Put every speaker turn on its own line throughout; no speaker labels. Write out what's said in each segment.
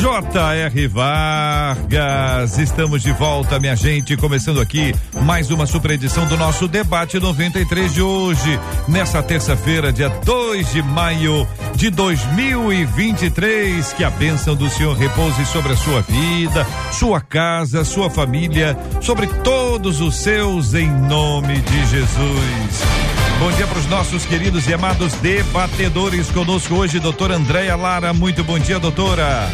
J.R. Vargas, estamos de volta, minha gente, começando aqui mais uma super edição do nosso debate 93 de hoje, nessa terça-feira, dia 2 de maio de 2023. Que a bênção do Senhor repouse sobre a sua vida, sua casa, sua família, sobre todos os seus, em nome de Jesus. Bom dia para os nossos queridos e amados debatedores conosco hoje, doutora Andréia Lara. Muito bom dia, doutora.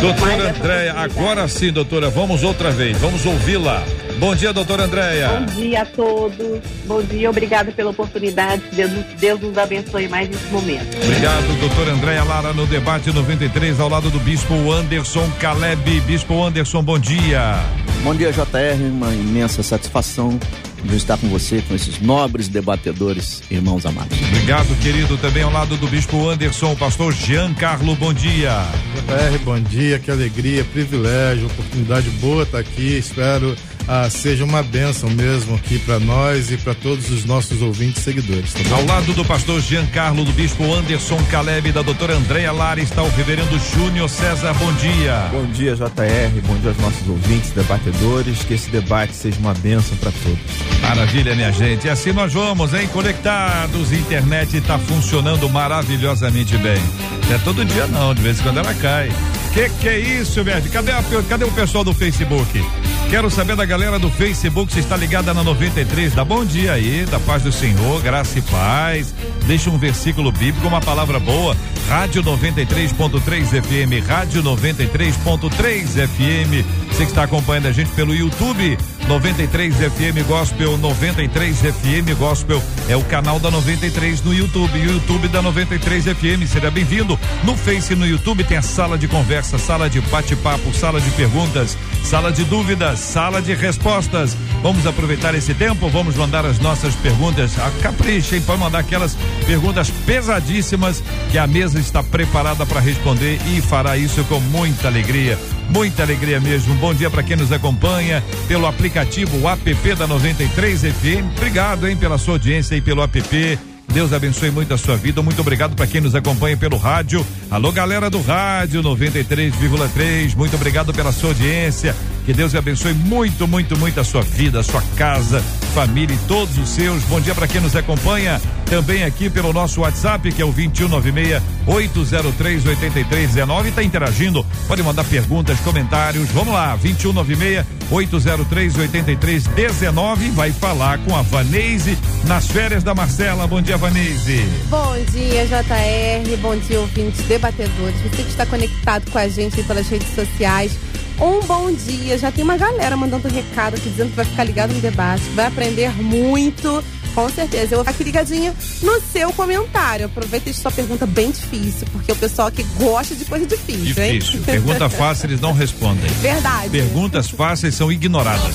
Doutora Andréia, agora sim, doutora, vamos outra vez, vamos ouvi-la. Bom dia, doutora Andréia.
Bom dia a todos. Bom dia, obrigado pela oportunidade. Deus, Deus nos abençoe mais nesse momento.
Obrigado, doutora Andréia Lara, no debate 93, ao lado do Bispo Anderson Caleb. Bispo Anderson, bom dia.
Bom dia, JR. Uma imensa satisfação de estar com você, com esses nobres debatedores, irmãos amados.
Obrigado, querido. Também ao lado do Bispo Anderson, pastor Giancarlo, bom dia.
JR, bom dia, que alegria, privilégio, oportunidade boa estar aqui. Espero ah, seja uma bênção mesmo aqui para nós e para todos os nossos ouvintes e seguidores. Tá
Ao lado do pastor Giancarlo, do bispo Anderson Caleb, da doutora Andréa Lara, está o reverendo Júnior César. Bom dia.
Bom dia, JR. Bom dia aos nossos ouvintes, debatedores. Que esse debate seja uma bênção para todos.
Maravilha, minha gente. E assim nós vamos, hein? Conectados, internet está funcionando maravilhosamente bem. Não é todo dia não, de vez em quando ela cai. Que que é isso, velho? Cadê, a, cadê o pessoal do Facebook? Quero saber da galera do Facebook se está ligada na 93. Dá bom dia aí, da paz do Senhor, graça e paz. Deixa um versículo bíblico, uma palavra boa. Rádio 93.3 FM, Rádio 93.3 FM. Você que está acompanhando a gente pelo YouTube, 93 FM Gospel, 93 FM Gospel é o canal da 93 no YouTube, YouTube da 93 FM. Seja bem-vindo. No Face no YouTube tem a sala de conversa, sala de bate-papo, sala de perguntas, sala de dúvidas, sala de respostas. Vamos aproveitar esse tempo, vamos mandar as nossas perguntas. A capricha, hein? Pode mandar aquelas perguntas pesadíssimas que a mesa está preparada para responder e fará isso com muita alegria. Muita alegria mesmo. Bom dia para quem nos acompanha pelo aplicativo app da 93 FM. Obrigado, hein, pela sua audiência e pelo app. Deus abençoe muito a sua vida. Muito obrigado para quem nos acompanha pelo rádio. Alô, galera do rádio 93,3. Muito obrigado pela sua audiência. Que Deus abençoe muito, muito, muito a sua vida, a sua casa, família e todos os seus. Bom dia para quem nos acompanha também aqui pelo nosso WhatsApp, que é o 2196 803 8319. Está interagindo. Pode mandar perguntas, comentários. Vamos lá, 2196 803 8319. Vai falar com a Vanese nas férias da Marcela. Bom dia, Vanese.
Bom dia, JR. Bom dia, ouvintes debatedores. Você que está conectado com a gente pelas redes sociais. Um bom dia. Já tem uma galera mandando recado aqui dizendo que vai ficar ligado no debate, vai aprender muito. Com certeza. Eu vou ficar aqui ligadinha no seu comentário. Aproveita e sua pergunta bem difícil, porque o pessoal aqui gosta de coisa difícil,
Difícil.
hein?
Pergunta fácil, eles não respondem.
Verdade.
Perguntas fáceis são ignoradas.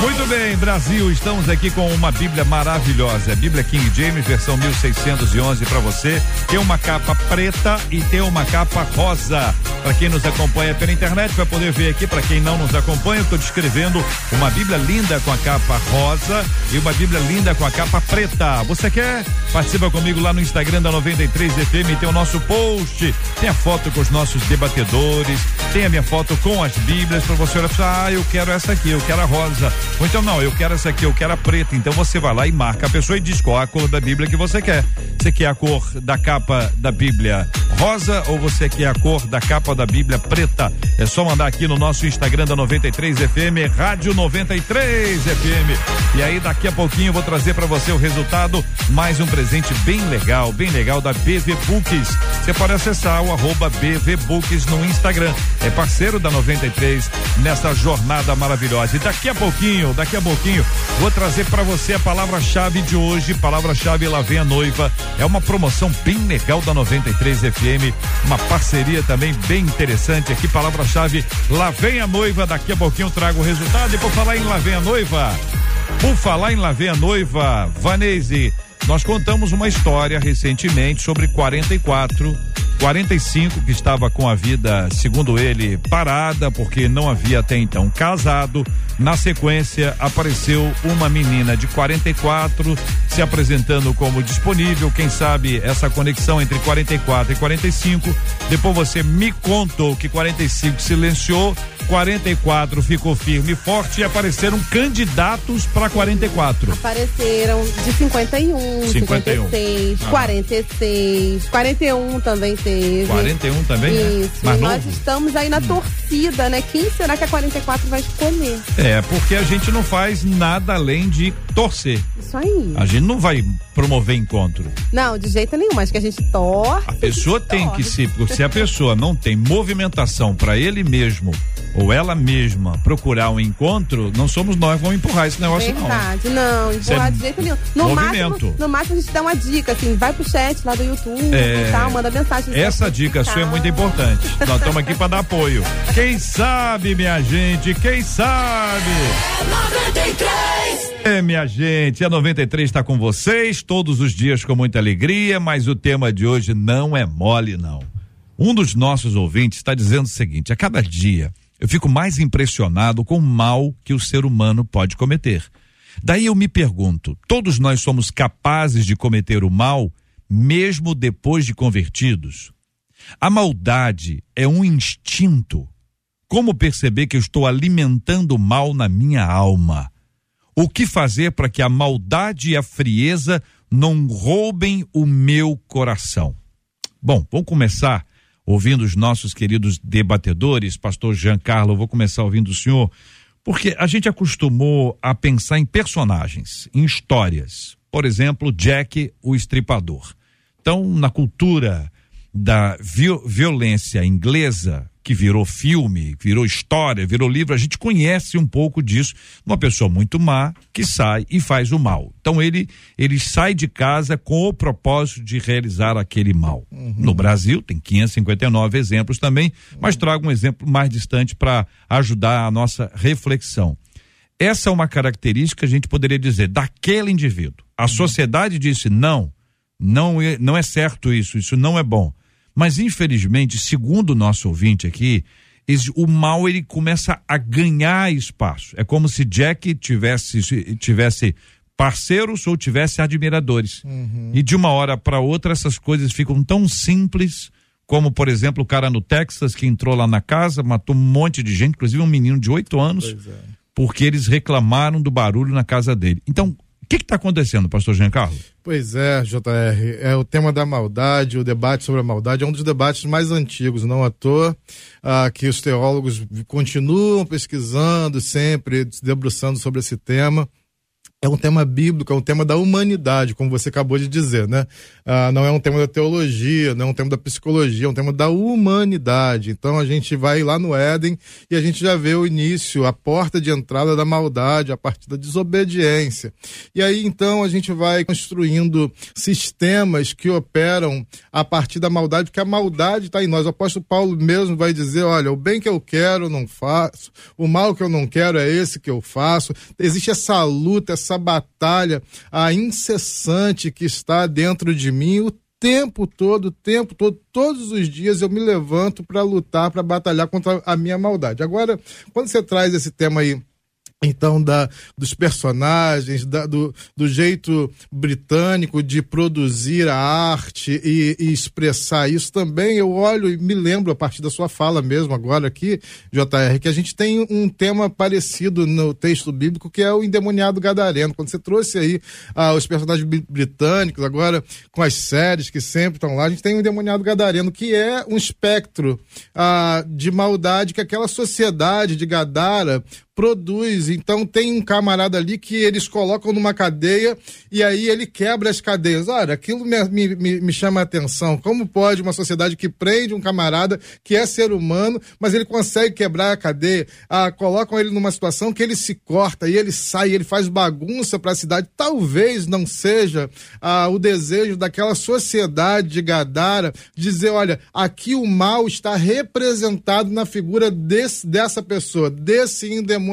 Muito bem, Brasil, estamos aqui com uma Bíblia maravilhosa. A Bíblia King James, versão 1611 para você. Tem uma capa preta e tem uma capa rosa. Para quem nos acompanha pela internet, vai poder ver aqui. Para quem não nos acompanha, eu estou descrevendo uma Bíblia linda com a capa rosa e uma Bíblia linda com a capa preta. Você quer? Participa comigo lá no Instagram da 93 FM. Tem o nosso post, tem a foto com os nossos debatedores, tem a minha foto com as Bíblias para você olhar e ah, eu quero essa aqui, eu quero a rosa. Ou então, não, eu quero essa aqui, eu quero a preta. Então você vai lá e marca a pessoa e diz qual a cor da Bíblia que você quer. Você quer a cor da capa da Bíblia rosa ou você quer a cor da capa da Bíblia preta? É só mandar aqui no nosso Instagram da 93 FM, Rádio 93 FM. E aí daqui a pouquinho eu vou trazer para você o resultado, mais um presente bem legal, bem legal da BV Books. Você pode acessar o arroba BV Books no Instagram. É parceiro da 93 nessa jornada maravilhosa. E daqui a pouquinho, daqui a pouquinho, vou trazer para você a palavra-chave de hoje. Palavra-chave Lá Vem a Noiva. É uma promoção bem legal da 93 FM. Uma parceria também bem interessante aqui. Palavra-chave Lá Vem a Noiva. Daqui a pouquinho trago o resultado. E por falar em Lá Vem a Noiva, por falar em Lá Vem a Noiva, Vanese, nós contamos uma história recentemente sobre 44 45 que estava com a vida, segundo ele, parada porque não havia até então casado. Na sequência, apareceu uma menina de 44 se apresentando como disponível. Quem sabe essa conexão entre 44 e 45. Depois você me contou que 45 silenciou 44 ficou firme e forte e apareceram candidatos para 44.
Apareceram de 51,
51.
56,
Ah.
46, 41 também teve.
41 também, né?
Isso.
Mais
e nós estamos aí na torcida, né? Quem será que a 44 vai escolher?
É, porque a gente não faz nada além de torcer.
Isso aí.
A gente não vai promover encontro.
Não, de jeito nenhum, mas que a gente torce.
A pessoa tem que se, se a pessoa não tem movimentação para ele mesmo ou ela mesma procurar um encontro, não somos nós que vamos empurrar esse negócio não.
Verdade, não,
é
empurrar de jeito nenhum. No
movimento.
máximo, no máximo a gente dá uma dica, assim, vai pro chat lá do YouTube
É.
e tal, manda mensagem.
Essa dica sua é muito importante. Nós estamos aqui para dar apoio. Quem sabe, minha gente, quem sabe? É, minha gente, a 93 está com vocês todos os dias com muita alegria, mas o tema de hoje não é mole, não. Um dos nossos ouvintes está dizendo o seguinte: a cada dia eu fico mais impressionado com o mal que o ser humano pode cometer. Daí eu me pergunto: todos nós somos capazes de cometer o mal, mesmo depois de convertidos? A maldade é um instinto. Como perceber que eu estou alimentando o mal na minha alma? O que fazer para que a maldade e a frieza não roubem o meu coração? Bom, vamos começar ouvindo os nossos queridos debatedores, pastor Giancarlo, vou começar ouvindo o senhor, porque a gente acostumou a pensar em personagens, em histórias. Por exemplo, Jack, o estripador. Então, na cultura da viol violência inglesa, que virou filme, virou história, virou livro, a gente conhece um pouco disso. Uma pessoa muito má que sai e faz o mal. Então ele ele sai de casa com o propósito de realizar aquele mal. No Brasil tem 559 exemplos também, mas trago um exemplo mais distante para ajudar a nossa reflexão. Essa é uma característica, a gente poderia dizer, daquele indivíduo. A sociedade disse não, não é, não é certo isso, isso não é bom. Mas infelizmente, segundo o nosso ouvinte aqui, o mal ele começa a ganhar espaço. É como se Jack tivesse tivesse parceiros ou tivesse admiradores. E de uma hora para outra essas coisas ficam tão simples como, por exemplo, o cara no Texas que entrou lá na casa, matou um monte de gente, inclusive um menino de oito anos, porque eles reclamaram do barulho na casa dele. Então, que está acontecendo, pastor Giancarlo?
Pois é, JR, é o tema da maldade, o debate sobre a maldade é um dos debates mais antigos, não à toa ah, que os teólogos continuam pesquisando sempre, se debruçando sobre esse tema. É um tema bíblico, é um tema da humanidade, como você acabou de dizer, né? Ah, não é um tema da teologia, não é um tema da psicologia, é um tema da humanidade. Então a gente vai lá no Éden e a gente já vê o início, a porta de entrada da maldade, a partir da desobediência. E aí então a gente vai construindo sistemas que operam a partir da maldade, porque a maldade está em nós. O apóstolo Paulo mesmo vai dizer: olha, o bem que eu quero não faço, o mal que eu não quero é esse que eu faço. Existe essa luta, essa batalha a incessante que está dentro de mim o tempo todo, o tempo todo, todos os dias eu me levanto para lutar, para batalhar contra a minha maldade. Agora, quando você traz esse tema aí então da dos personagens da, do, do jeito britânico de produzir a arte e, e expressar isso também eu olho e me lembro a partir da sua fala mesmo agora aqui JR que a gente tem um tema parecido no texto bíblico que é o endemoniado gadareno. Quando você trouxe aí ah, os personagens britânicos agora com as séries que sempre estão lá a gente tem o endemoniado gadareno que é um espectro ah, de maldade que aquela sociedade de Gadara produz. Então tem um camarada ali que eles colocam numa cadeia e aí ele quebra as cadeias. Olha, aquilo me, me, me chama a atenção. Como pode uma sociedade que prende um camarada que é ser humano, mas ele consegue quebrar a cadeia? Ah, colocam ele numa situação que ele se corta e ele sai, ele faz bagunça para a cidade. Talvez não seja ah, o desejo daquela sociedade de Gadara dizer, olha, aqui o mal está representado na figura desse, dessa pessoa, desse endemoniado.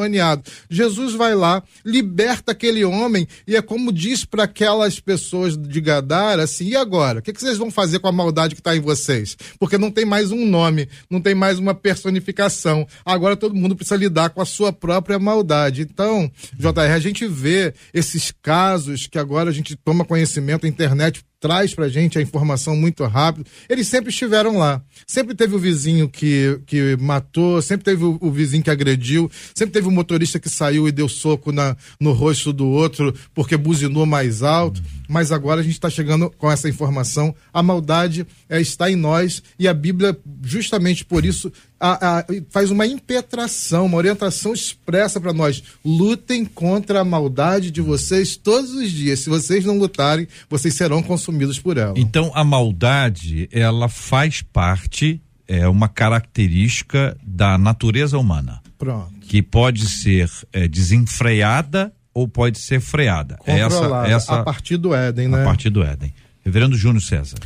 Jesus vai lá, liberta aquele homem e é como diz para aquelas pessoas de Gadara assim: e agora? O que, que vocês vão fazer com a maldade que está em vocês? Porque não tem mais um nome, não tem mais uma personificação. Agora todo mundo precisa lidar com a sua própria maldade. Então, JR, a gente vê esses casos que agora a gente toma conhecimento, a internet traz pra gente a informação muito rápido. Eles sempre estiveram lá. Sempre teve o vizinho que, que matou, sempre teve o, o vizinho que agrediu, sempre teve o motorista que saiu e deu soco na, no rosto do outro porque buzinou mais alto. Mas agora a gente está chegando com essa informação. A maldade é, está em nós e a Bíblia, justamente por isso, a, a, faz uma impetração, uma orientação expressa para nós. Lutem contra a maldade de vocês todos os dias. Se vocês não lutarem, vocês serão consumidos por ela.
Então a maldade, ela faz parte, é uma característica da natureza humana.
Pronto.
Que pode ser é, desenfreada ou pode ser freada.
Controlada,
Essa, essa
a partir do Éden, né?
a partir do Éden. Reverendo Júnior César.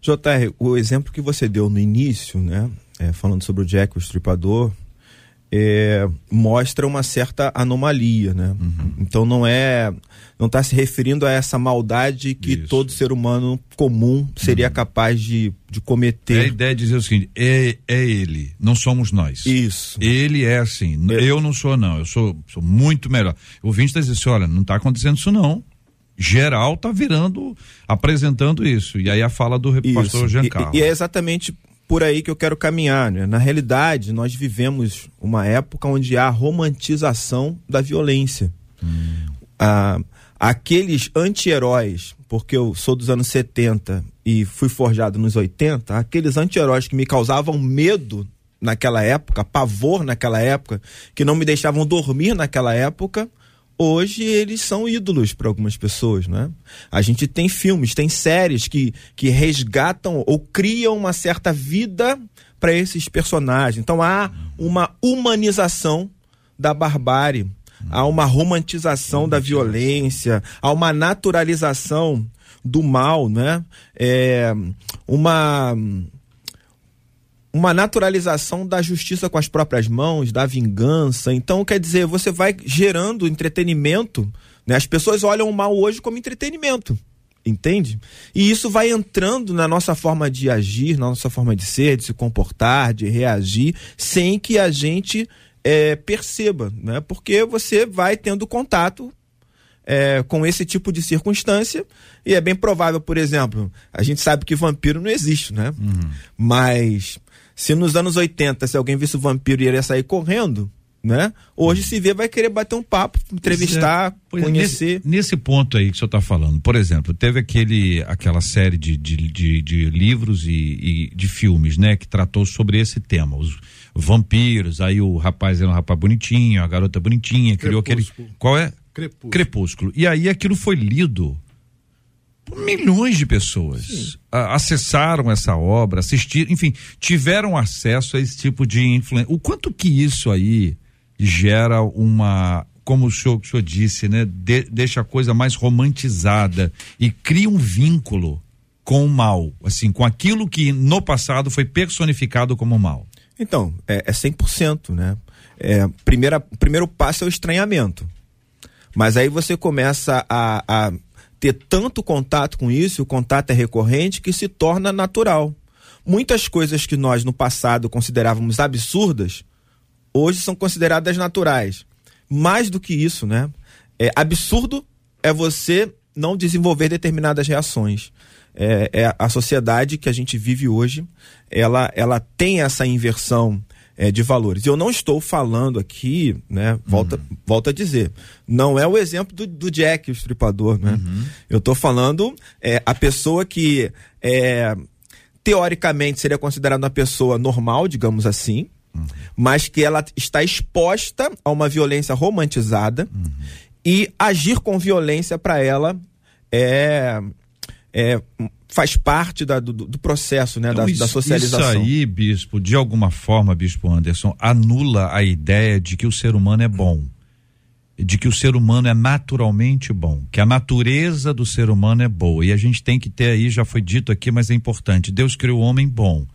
JR, o exemplo que você deu no início, né? É, falando sobre o Jack, o estripador, é, mostra uma certa anomalia, né?
Uhum.
Então não é, não está se referindo a essa maldade que
Isso.
todo ser humano comum seria
Uhum.
capaz de, de
É a
cometer.
ideia de dizer o seguinte: é, é ele, não somos nós.
Isso.
Ele é assim. n-
É.
Eu não sou, não. Eu sou, sou muito melhor. O ouvinte está dizendo assim: olha, não está acontecendo isso, não. Geral está virando, apresentando isso. E aí a fala do pastor
Isso.
Giancarlo.
E, e é exatamente por aí que eu quero caminhar. Né? Na realidade, nós vivemos uma época onde há romantização da violência. Ah, aqueles anti-heróis, porque eu sou dos anos 70 e fui forjado nos 80, aqueles anti-heróis que me causavam medo naquela época, pavor naquela época, que não me deixavam dormir naquela época, hoje eles são ídolos para algumas pessoas, né? A gente tem filmes, tem séries que, que resgatam ou criam uma certa vida para esses personagens. Então há uma humanização da barbárie, há uma romantização da violência, há uma naturalização do mal, né? É, uma uma naturalização da justiça com as próprias mãos, da vingança. Então, quer dizer, você vai gerando entretenimento, né? As pessoas olham o mal hoje como entretenimento. Entende? E isso vai entrando na nossa forma de agir, na nossa forma de ser, de se comportar, de reagir, sem que a gente eh, perceba, né? Porque você vai tendo contato é, com esse tipo de circunstância. E é bem provável, por exemplo, a gente sabe que vampiro não existe, né? Mas se nos anos 80, se alguém visse o vampiro e iria sair correndo, né? Hoje se vê, vai querer bater um papo, entrevistar,
Pois é,
conhecer.
Nesse, nesse ponto aí que o senhor está falando, por exemplo, teve aquele, aquela série de, de, de, de livros e, e de filmes, né, que tratou sobre esse tema, os vampiros, aí o rapaz era um rapaz bonitinho, a garota bonitinha, criou aquele.
Crepúsculo.
Qual é?
Crepúsculo.
Crepúsculo. E aí aquilo foi lido milhões de pessoas. A- acessaram essa obra, assistiram, enfim, tiveram acesso a esse tipo de influência. O quanto que isso aí gera uma, como o senhor, o senhor disse, né? de- deixa a coisa mais romantizada e cria um vínculo com o mal, assim, com aquilo que no passado foi personificado como mal.
Então, é, é 100%, né? É, primeira, o primeiro passo é o estranhamento. Mas aí você começa a, a ter tanto contato com isso, o contato é recorrente, que se torna natural. Muitas coisas que nós no passado considerávamos absurdas, hoje são consideradas naturais. Mais do que isso, né? É, absurdo é você não desenvolver determinadas reações. É, é a sociedade que a gente vive hoje, ela, ela tem essa inversão é, de valores. Eu não estou falando aqui, né? Volta, volta a dizer, não é o exemplo do, do Jack, o estripador, né? Eu estou falando é, a pessoa que é, teoricamente seria considerada uma pessoa normal, digamos assim, uhum. mas que ela está exposta a uma violência romantizada uhum. e agir com violência para ela é, é faz parte da, do, do, processo, né, então, da, isso, da, socialização.
Isso aí, bispo, de alguma forma, bispo Anderson, anula a ideia de que o ser humano é bom, de que o ser humano é naturalmente bom, que a natureza do ser humano é boa. E a gente tem que ter aí, já foi dito aqui, mas é importante. Deus criou o homem bom.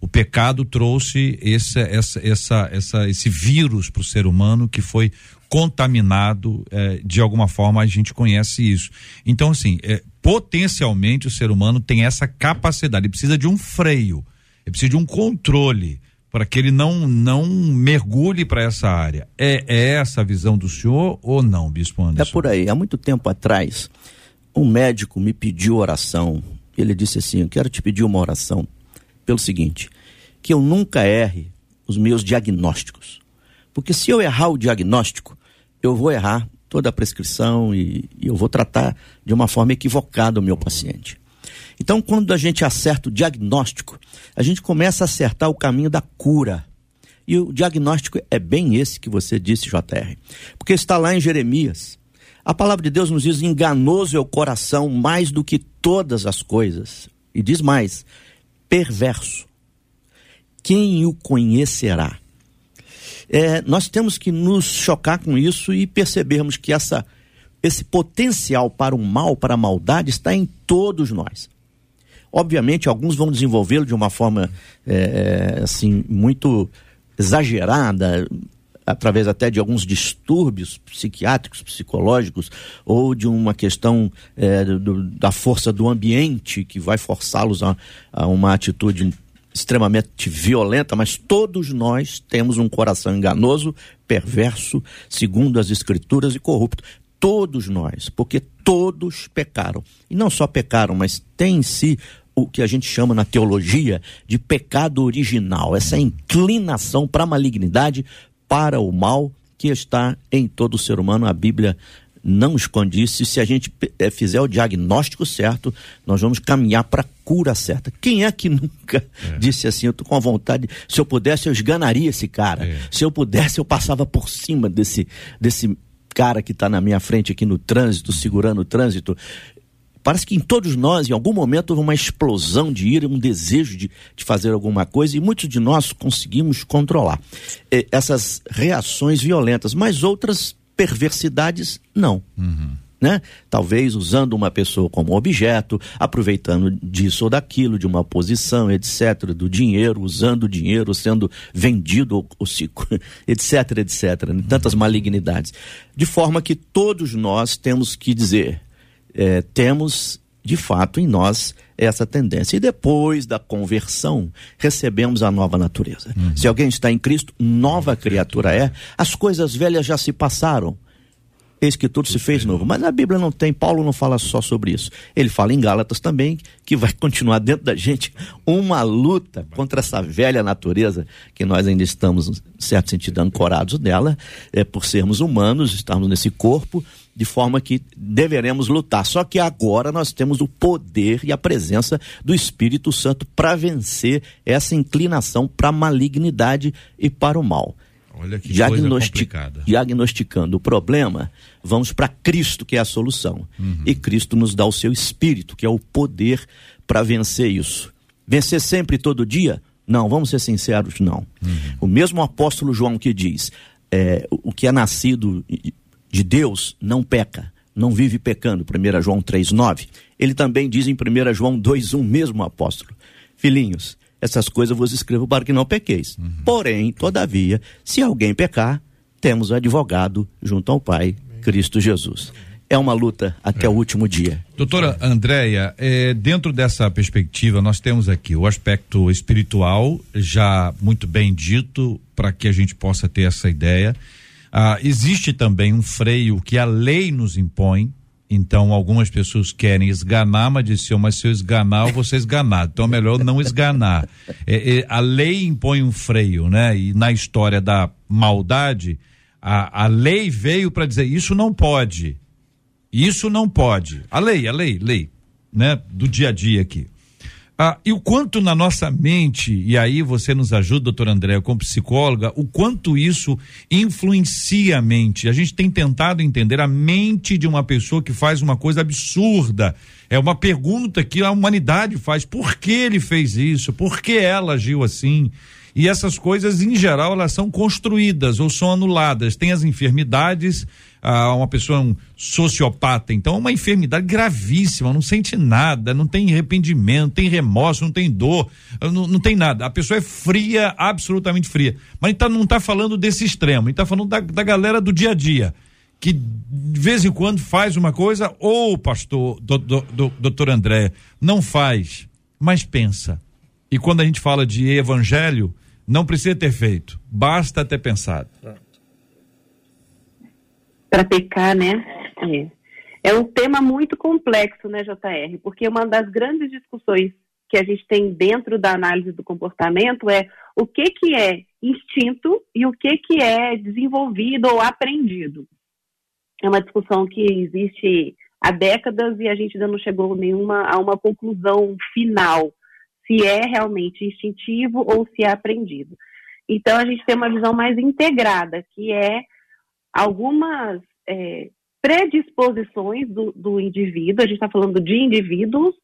O pecado trouxe esse, essa, essa, essa, esse vírus para o ser humano que foi contaminado, eh, de alguma forma a gente conhece isso. Então, assim, eh, potencialmente o ser humano tem essa capacidade, ele precisa de um freio, ele precisa de um controle para que ele não não mergulhe para essa área. É, é, essa a visão do senhor ou não, Bispo Anderson?
É por aí. Há muito tempo atrás, um médico me pediu oração. Ele disse assim: Eu quero te pedir uma oração pelo seguinte, que eu nunca erre os meus diagnósticos. Porque se eu errar o diagnóstico, eu vou errar toda a prescrição e, e eu vou tratar de uma forma equivocada o meu paciente. Então, quando a gente acerta o diagnóstico, a gente começa a acertar o caminho da cura. E o diagnóstico é bem esse que você disse, JR. Porque está lá em Jeremias. A palavra de Deus nos diz: enganoso é o coração mais do que todas as coisas. E diz mais: perverso. Quem o conhecerá? É, nós temos que nos chocar com isso e percebermos que essa, esse potencial para o mal, para a maldade, está em todos nós. Obviamente, alguns vão desenvolvê-lo de uma forma é, é assim muito exagerada, através até de alguns distúrbios psiquiátricos, psicológicos, ou de uma questão é, do, da força do ambiente que vai forçá-los a, a, uma atitude extremamente violenta, mas todos nós temos um coração enganoso, perverso, segundo as escrituras, e corrupto. Todos nós, porque todos pecaram. E não só pecaram, mas tem em si o que a gente chama na teologia de pecado original, essa inclinação para a malignidade, para o mal que está em todo ser humano. A Bíblia não esconde isso. se a gente é, fizer o diagnóstico certo, nós vamos caminhar para a cura certa. Quem é que nunca é. disse assim, eu tô com a vontade, se eu pudesse eu esganaria esse cara. É. Se eu pudesse eu passava por cima desse desse cara que está na minha frente aqui no trânsito, segurando o trânsito. Parece que em todos nós, em algum momento, houve uma explosão de ira, um desejo de, de fazer alguma coisa, e muitos de nós conseguimos controlar eh, essas reações violentas, mas outras perversidades, não. Uhum. Né? Talvez usando uma pessoa como objeto, aproveitando disso ou daquilo, de uma posição, etc., do dinheiro, usando o dinheiro, sendo vendido, ou, ou se, etc., etc., né? tantas malignidades. De forma que todos nós temos que dizer, é, temos de fato em nós essa tendência. E depois da conversão, recebemos a nova natureza. Uhum. Se alguém está em Cristo, nova criatura é. As coisas velhas já se passaram. Eis que tudo se fez novo. Mas na Bíblia não tem, Paulo não fala só sobre isso. Ele fala em Gálatas também, que vai continuar dentro da gente uma luta contra essa velha natureza que nós ainda estamos, em certo sentido, ancorados dela, é, por sermos humanos, estarmos nesse corpo de forma que deveremos lutar. Só que agora nós temos o poder e a presença do Espírito Santo para vencer essa inclinação para a malignidade e para o mal.
Olha que coisa
Diagnosticando o problema, vamos para Cristo, que é a solução. Uhum. E Cristo nos dá o seu Espírito, que é o poder para vencer isso. Vencer sempre, todo dia? Não, vamos ser sinceros, não. Uhum. O mesmo apóstolo João que diz: é, o que é nascido de Deus não peca, não vive pecando, 1 João 3,9. Ele também diz em 1 João 2,1, mesmo apóstolo: Filhinhos, essas coisas vos escrevo para que não pequeis. Uhum. Porém, todavia, se alguém pecar, temos advogado junto ao Pai, Cristo Jesus. É uma luta até é. o último dia.
Doutora Andréia, é, dentro dessa perspectiva, nós temos aqui o aspecto espiritual, já muito bem dito, para que a gente possa ter essa ideia. Ah, existe também um freio que a lei nos impõe. Então, algumas pessoas querem esganar, mas dizem, mas se eu esganar, eu vou ser esganado. Então, é melhor não esganar. É, é, a lei impõe um freio, né? E na história da maldade, a, a lei veio para dizer, isso não pode. Isso não pode. A lei, a lei, lei, né? Do dia a dia aqui. Ah, e o quanto na nossa mente, e aí você nos ajuda, doutor André, como psicóloga, o quanto isso influencia a mente. A gente tem tentado entender a mente de uma pessoa que faz uma coisa absurda. É uma pergunta que a humanidade faz: por que ele fez isso? Por que ela agiu assim? E essas coisas, em geral, elas são construídas ou são anuladas. Tem as enfermidades, a uma pessoa um sociopata, então é uma enfermidade gravíssima, não sente nada, não tem arrependimento, tem remorso, não tem dor, não, não tem nada. A pessoa é fria, absolutamente fria. Mas então não está falando desse extremo, está falando da, da galera do dia a dia que de vez em quando faz uma coisa, ou pastor, do, do, do, doutor André, não faz, mas pensa. E quando a gente fala de evangelho, não precisa ter feito, basta ter pensado
para pecar, né? É. é um tema muito complexo, né, JR? Porque uma das grandes discussões que a gente tem dentro da análise do comportamento é o que, que é instinto e o que, que é desenvolvido ou aprendido. É uma discussão que existe há décadas e a gente ainda não chegou nenhuma a uma conclusão final se é realmente instintivo ou se é aprendido. Então a gente tem uma visão mais integrada, que é algumas é, predisposições do, do indivíduo, a gente está falando de indivíduos,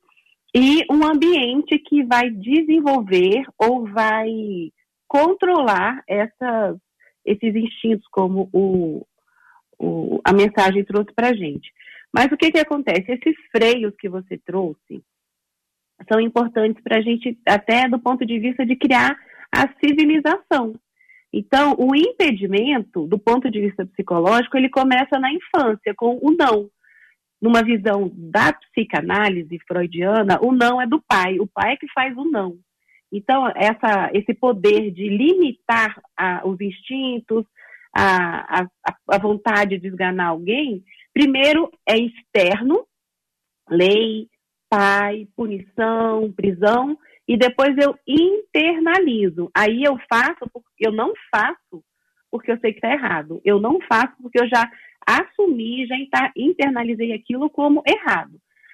e um ambiente que vai desenvolver ou vai controlar essas, esses instintos, como o, o, a mensagem trouxe para a gente. Mas o que, que acontece? Esses freios que você trouxe são importantes para a gente, até do ponto de vista de criar a civilização. Então, o impedimento, do ponto de vista psicológico, ele começa na infância, com o não. Numa visão da psicanálise freudiana, o não é do pai, o pai é que faz o não. Então, essa, esse poder de limitar a, os instintos, a, a, a vontade de esganar alguém, primeiro é externo, lei, pai, punição, prisão, e depois eu internalizo. Aí eu faço, eu não faço porque eu sei que está errado. Eu não faço porque eu já assumi, já internalizei aquilo como errado.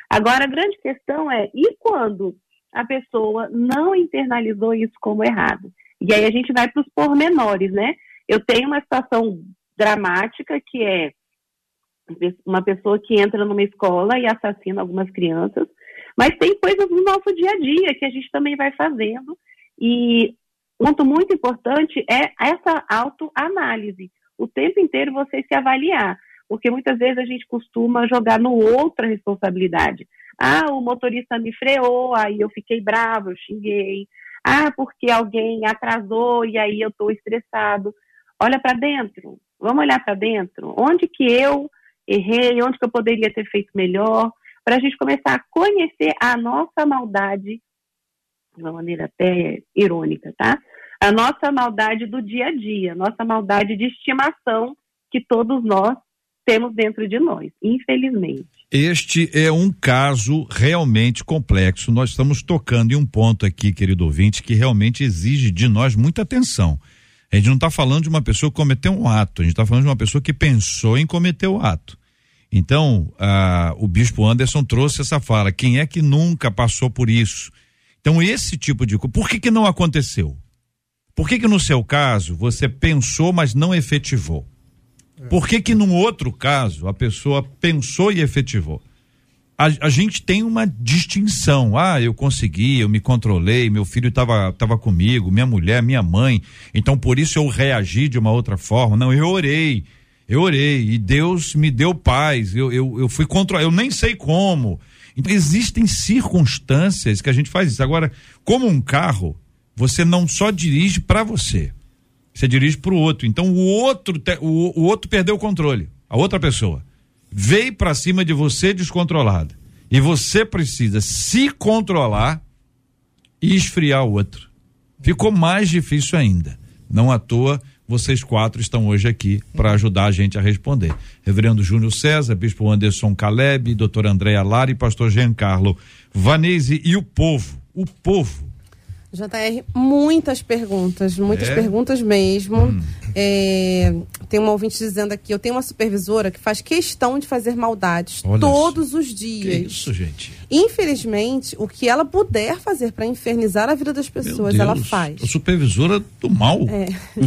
Agora, a grande questão é, e quando a pessoa não internalizou isso como errado? E aí a gente vai para os pormenores, né? Eu tenho uma situação dramática que é uma pessoa que entra numa escola e assassina algumas crianças, mas tem coisas no nosso dia a dia que a gente também vai fazendo. E ponto muito importante é essa autoanálise. O tempo inteiro você se avaliar. Porque muitas vezes a gente costuma jogar no outro a responsabilidade. Ah, o motorista me freou, aí eu fiquei bravo, eu xinguei. Ah, porque alguém atrasou e aí eu estou estressado. Olha para dentro. Vamos olhar para dentro. Onde que eu errei? Onde que eu poderia ter feito melhor? Para a gente começar a conhecer a nossa maldade, de uma maneira até irônica, tá? A nossa maldade do dia a dia, nossa maldade de estimação que todos nós temos dentro de nós, infelizmente.
Este é um caso realmente complexo. Nós estamos tocando em um ponto aqui, querido ouvinte, que realmente exige de nós muita atenção. A gente não está falando de uma pessoa que cometeu um ato, a gente está falando de uma pessoa que pensou em cometer o ato. Então, o bispo Anderson trouxe essa fala: quem é que nunca passou por isso? Então, esse tipo de coisa, por que, que não aconteceu? Por que, que no seu caso você pensou, mas não efetivou? Por que, que num outro caso a pessoa pensou e efetivou? A, a, gente tem uma distinção. Ah, eu consegui, eu me controlei, meu filho estava tava comigo, minha mulher, minha mãe. Então por isso eu reagi de uma outra forma. Não, eu orei, eu orei e Deus me deu paz. Eu, eu, eu fui contra, eu nem sei como. Então, existem circunstâncias que a gente faz isso. Agora, como um carro, você não só dirige para você, você dirige para o outro. Então, o outro, o, o outro perdeu o controle, a outra pessoa veio para cima de você descontrolada. E você precisa se controlar e esfriar o outro. Ficou mais difícil ainda. Não à toa vocês quatro estão hoje aqui para ajudar a gente a responder. Reverendo Júnior César, Bispo Anderson Caleb, doutor Andréa Lara e pastor Giancarlo Vanese e o povo, o povo.
JR, muitas perguntas, muitas é? perguntas mesmo. Hum. É, tem uma ouvinte dizendo aqui: eu tenho uma supervisora que faz questão de fazer maldades
Olha
todos os
Que
dias.
isso, gente?
Infelizmente, o que ela puder fazer para infernizar a vida das pessoas, ela faz.
A supervisora do mal.
É.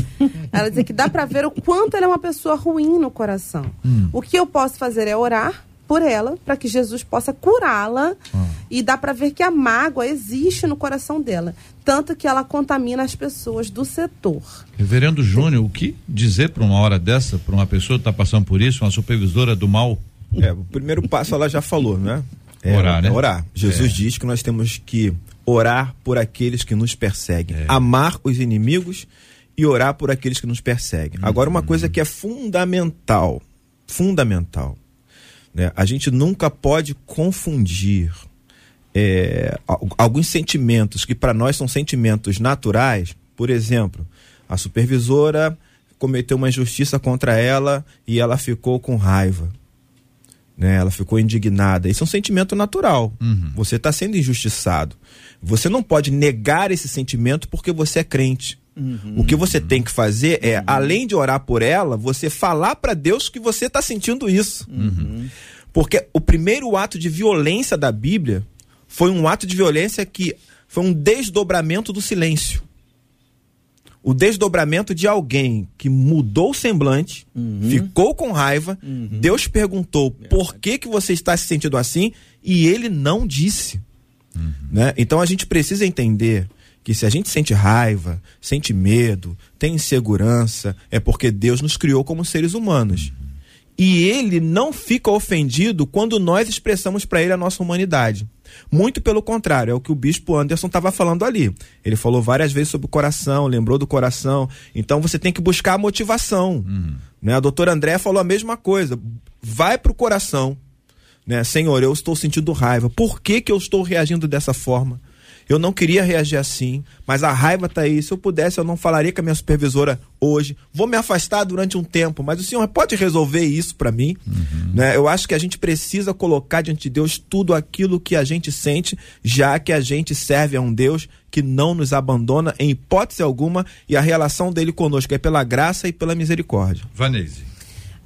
Ela diz que dá para ver o quanto ela é uma pessoa ruim no coração.
Hum.
O que eu posso fazer é orar por ela, para que Jesus possa curá-la.
Ah.
E dá para ver que a mágoa existe no coração dela. Tanto que ela contamina as pessoas do setor.
Reverendo Júnior, o que dizer para uma hora dessa, para uma pessoa que está passando por isso, uma supervisora do mal?
É, o primeiro passo ela já falou, né? É,
Orar, né?
Orar. Jesus
É.
diz que nós temos que orar por aqueles que nos perseguem,
É.
amar os inimigos e orar por aqueles que nos perseguem. Agora, uma coisa que é fundamental, fundamental, né? A gente nunca pode confundir é, al- alguns sentimentos que para nós são sentimentos naturais. Por exemplo, a supervisora cometeu uma injustiça contra ela e ela ficou com raiva. Né? Ela ficou indignada. Isso é um sentimento natural. Você está sendo injustiçado. Você não pode negar esse sentimento porque você é crente. O que você tem que fazer é, além de orar por ela, você falar para Deus que você está sentindo isso. Porque o primeiro ato de violência da Bíblia foi um ato de violência que foi um desdobramento do silêncio. O desdobramento de alguém que mudou o semblante, ficou com raiva, Deus perguntou por que, que você está se sentindo assim e ele não disse. Né? Então a gente precisa entender que se a gente sente raiva, sente medo, tem insegurança, é porque Deus nos criou como seres humanos. E ele não fica ofendido quando nós expressamos para ele a nossa humanidade. Muito pelo contrário, é o que o bispo Anderson estava falando ali. Ele falou várias vezes sobre o coração, lembrou do coração. Então você tem que buscar a motivação. Né? A doutora André falou a mesma coisa. Vai para o coração. Né? Senhor, eu estou sentindo raiva. Por que, que eu estou reagindo dessa forma? Eu não queria reagir assim, mas a raiva tá aí. Se eu pudesse, eu não falaria com a minha supervisora hoje. Vou me afastar durante um tempo, mas o senhor pode resolver isso para mim? Né? Eu acho que a gente precisa colocar diante de Deus tudo aquilo que a gente sente, já que a gente serve a um Deus que não nos abandona em hipótese alguma e a relação dele conosco é pela graça e pela misericórdia.
Vanese.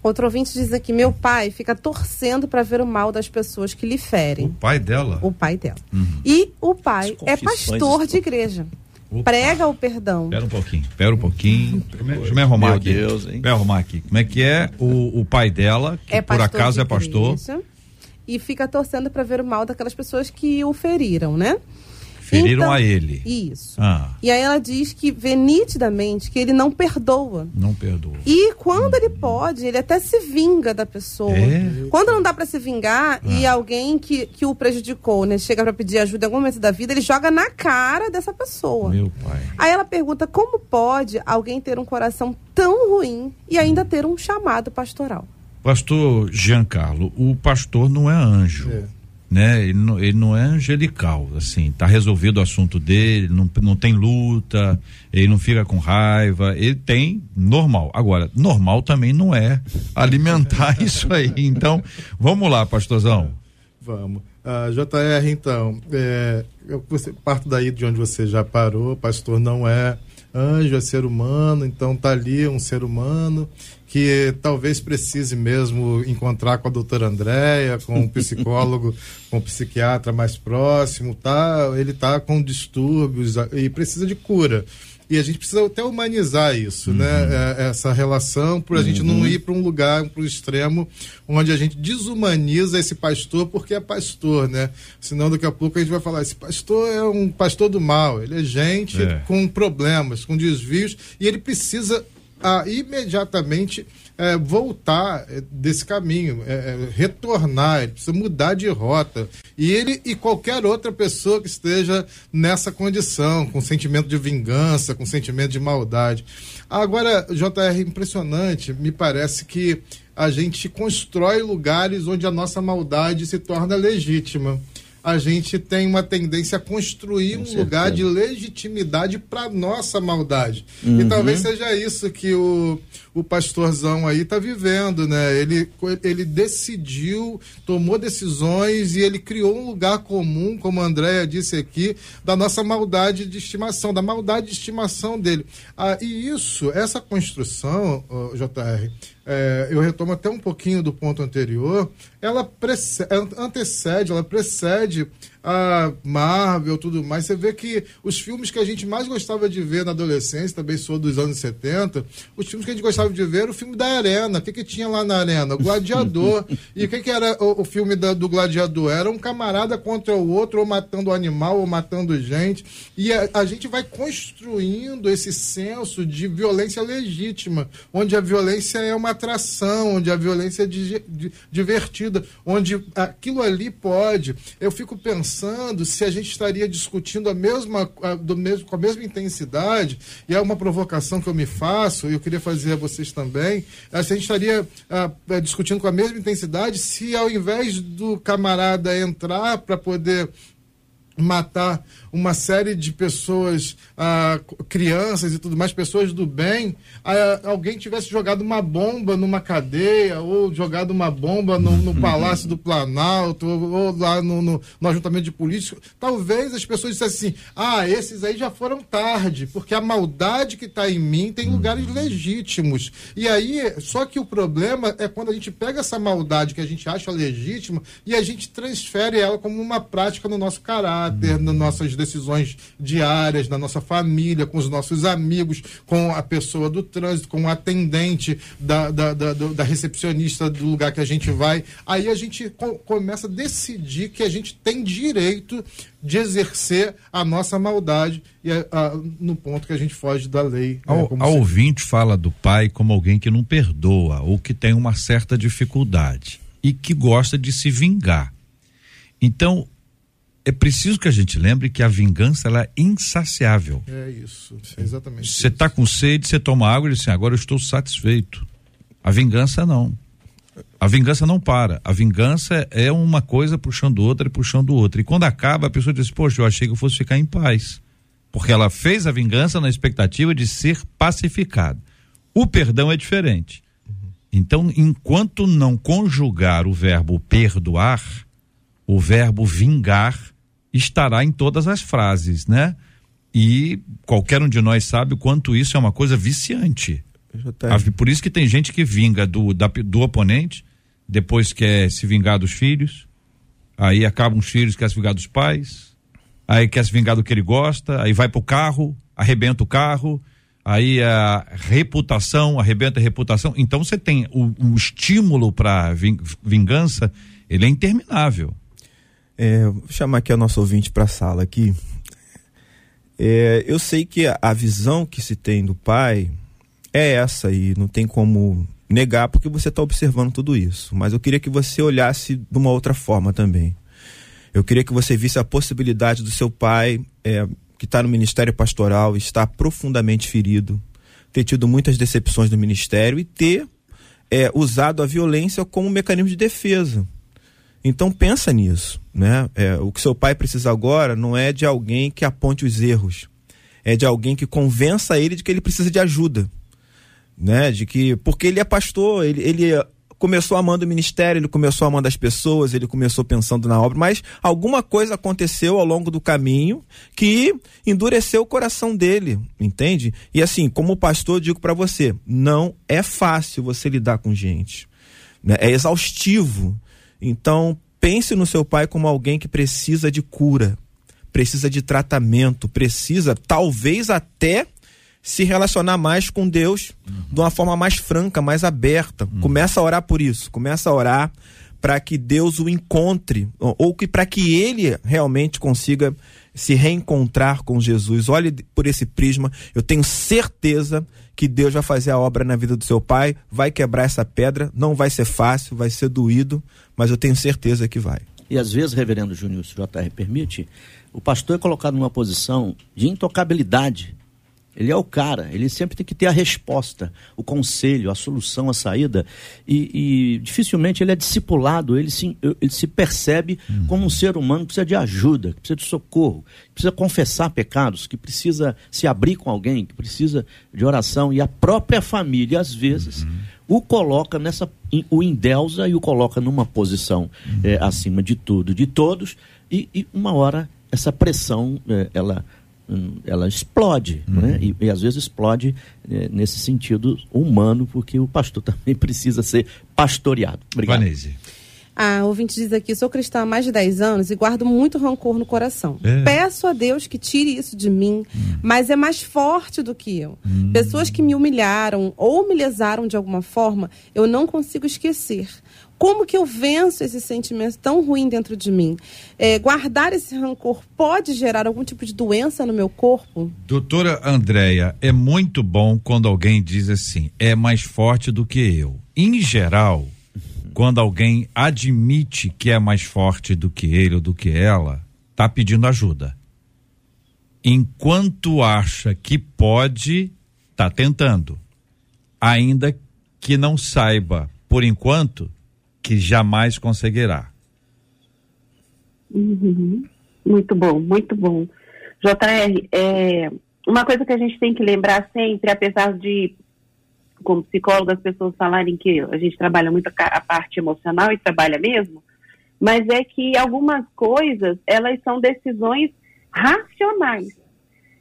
Outro ouvinte diz aqui: meu pai fica torcendo para ver o mal das pessoas que lhe
O
ferem.
pai dela?
O pai dela. E o pai é pastor de igreja.
Opa.
Prega o perdão.
Espera um pouquinho, espera um pouquinho. Deixa eu me- arrumar
Meu
aqui.
Deus, hein?
Deixa eu me arrumar aqui. Como é que é o, o pai dela, que
é
por acaso
de
é pastor,
igreja, E fica torcendo para ver o mal daquelas pessoas que o feriram, né?
Feriram
Então-
a ele.
Isso.
Ah,
E aí ela diz que vê nitidamente que ele não perdoa.
não perdoa.
E quando ele pode, ele até se vinga da pessoa.
É?
Quando não dá pra se vingar e alguém que, que o prejudicou, né, chega pra pedir ajuda em algum momento da vida, ele joga na cara dessa pessoa.
Meu pai.
Aí ela pergunta como pode alguém ter um coração tão ruim e ainda ter um chamado pastoral.
Pastor Giancarlo, o pastor não é anjo.
É.
Né? Ele, não, ele não é angelical, assim, tá resolvido o assunto dele, não, não tem luta, ele não fica com raiva, ele tem normal. Agora, normal também não é alimentar isso aí. Então, vamos lá, pastorzão.
Vamos. Ah, JR, então, é, eu parto daí de onde você já parou, pastor não é anjo, é ser humano, então tá ali um ser humano que talvez precise mesmo encontrar com a doutora Andréia, com um psicólogo, com um psiquiatra mais próximo, tá? Ele tá com distúrbios e precisa de cura. E a gente precisa até humanizar isso, né? É, essa relação, para a gente não ir para um lugar, para o extremo, onde a gente desumaniza esse pastor porque é pastor, né? Senão daqui a pouco a gente vai falar: esse pastor é um pastor do mal, ele é gente
É.
com problemas, com desvios, e ele precisa ah, imediatamente eh, voltar eh, desse caminho, eh, eh, retornar, ele precisa mudar de rota. E ele e qualquer outra pessoa que esteja nessa condição, com sentimento de vingança, com sentimento de maldade. Agora, JR, impressionante, me parece que a gente constrói lugares onde a nossa maldade se torna legítima. A gente tem uma tendência a construir
Com
um
certeza.
lugar de legitimidade para nossa maldade. E
Uhum.
talvez seja isso que o, o pastorzão aí está vivendo, né? Ele, ele decidiu, tomou decisões e ele criou um lugar comum, como a Andréia disse aqui, da nossa maldade de estimação, da maldade de estimação dele. Ah, e isso, essa construção, ó, JR, é, eu retomo até um pouquinho do ponto anterior, ela prece- ela antecede, ela precede a Marvel tudo mais. Você vê que os filmes que a gente mais gostava de ver na adolescência, também sou dos anos 70, os filmes que a gente gostava de ver era o filme da Arena. O que, que tinha lá na Arena? O Gladiador. e o que, que era o, o filme da- do Gladiador? Era um camarada contra o outro, ou matando animal, ou matando gente. E a, a gente vai construindo esse senso de violência legítima, onde a violência é uma atração, onde a violência é di- di- divertida, onde aquilo ali pode. Eu fico pensando se a gente estaria discutindo a mesma, a- do mesmo, com a mesma intensidade, e é uma provocação que eu me faço, e eu queria fazer a vocês também, eh, se a gente estaria ah, eh, discutindo com a mesma intensidade se ao invés do camarada entrar para poder matar uma série de pessoas, ah, crianças e tudo mais, pessoas do bem, ah, alguém tivesse jogado uma bomba numa cadeia ou jogado uma bomba no, no Palácio do Planalto ou, ou lá no, no, no ajuntamento de políticos, talvez as pessoas dissessem assim, ah, esses aí já foram tarde, porque a maldade que está em mim tem lugares legítimos. E aí, só que o problema é quando a gente pega essa maldade que a gente acha legítima e a gente transfere ela como uma prática no nosso caráter, nas nossas decisões diárias, na nossa família, com os nossos amigos, com a pessoa do trânsito, com o atendente da, da, da, da recepcionista do lugar que a gente vai. Aí a gente co- começa a decidir que a gente tem direito de exercer a nossa maldade e a- a- no ponto que a gente foge da lei. né,
A, ouvinte fala do pai como alguém que não perdoa ou que tem uma certa dificuldade e que gosta de se vingar. Então, é preciso que a gente lembre que a vingança ela é insaciável.
É isso, é exatamente.
Você está com sede, você toma água e diz assim, agora eu estou satisfeito. A vingança não. A vingança não para. A vingança é uma coisa puxando outra e puxando outra. E quando acaba, a pessoa diz, poxa, eu achei que eu fosse ficar em paz. Porque ela fez a vingança na expectativa de ser pacificada. O perdão é diferente. Então, enquanto não conjugar o verbo perdoar, o verbo vingar estará em todas as frases, né? E qualquer um de nós sabe o quanto isso é uma coisa viciante.
Tá.
Por isso que tem gente que vinga do, da- do oponente, depois quer se vingar dos filhos, aí acabam os filhos, quer se vingar dos pais, aí quer se vingar do que ele gosta, aí vai pro carro, arrebenta o carro, aí a reputação, arrebenta a reputação. Então você tem o, o estímulo para vingança, ele é interminável.
É, vou chamar aqui a nossa ouvinte para a sala aqui. É, eu sei que a, a visão que se tem do pai é essa e não tem como negar porque você está observando tudo isso. Mas eu queria que você olhasse de uma outra forma também. Eu queria que você visse a possibilidade do seu pai, é, que está no ministério pastoral, estar profundamente ferido, ter tido muitas decepções no ministério e ter é, usado a violência como um mecanismo de defesa. Então pensa nisso, né? É, o que seu pai precisa agora não é de alguém que aponte os erros, é de alguém que convença ele de que ele precisa de ajuda, né? De que porque ele é pastor, ele, ele começou amando o ministério, ele começou amando as pessoas, ele começou pensando na obra, mas alguma coisa aconteceu ao longo do caminho que endureceu o coração dele, entende? E assim, como pastor, digo para você, não é fácil você lidar com gente, né? é exaustivo. Então, pense no seu pai como alguém que precisa de cura, precisa de tratamento, precisa talvez até se relacionar mais com Deus uhum. de uma forma mais franca, mais aberta. Uhum. Começa a orar por isso, começa a orar para que Deus o encontre ou, que para que ele realmente consiga se reencontrar com Jesus. Olhe por esse prisma, eu tenho certeza que Deus vai fazer a obra na vida do seu pai, vai quebrar essa pedra, não vai ser fácil, vai ser doído, mas eu tenho certeza que vai.
E às vezes, reverendo Júnior, se o JR permite, o pastor é colocado numa posição de intocabilidade Ele é o cara, ele sempre tem que ter a resposta, o conselho, a solução, a saída. E, e dificilmente ele é discipulado, ele se, ele se percebe uhum. como um ser humano que precisa de ajuda, que precisa de socorro, que precisa confessar pecados, que precisa se abrir com alguém, que precisa de oração. E a própria família, às vezes, uhum. o coloca nessa. o endeusa e o coloca numa posição uhum. é, acima de tudo, de todos, e, e uma hora essa pressão, é, ela ela explode, uhum. né? E, e, às vezes explode é, nesse sentido humano, porque o pastor também precisa ser pastoreado. Obrigado. Vanese.
A ouvinte diz aqui: sou cristã há mais de 10 anos e guardo muito rancor no coração. É. Peço a Deus que tire isso de mim, hum. mas é mais forte do que eu. Hum. Pessoas que me humilharam ou me lesaram de alguma forma, eu não consigo esquecer. Como que eu venço esse sentimento tão ruim dentro de mim? É, guardar esse rancor pode gerar algum tipo de doença no meu corpo?
Doutora Andréia, é muito bom quando alguém diz assim, é mais forte do que eu. Em geral, quando alguém admite que é mais forte do que ele ou do que ela, tá pedindo ajuda. Enquanto acha que pode, tá tentando. Ainda que não saiba, por enquanto, que jamais conseguirá.
Uhum. Muito bom, muito bom. JR, é, uma coisa que a gente tem que lembrar sempre, apesar de, como psicólogo, as pessoas falarem que a gente trabalha muito a parte emocional e trabalha mesmo, mas é que algumas coisas, elas são decisões racionais.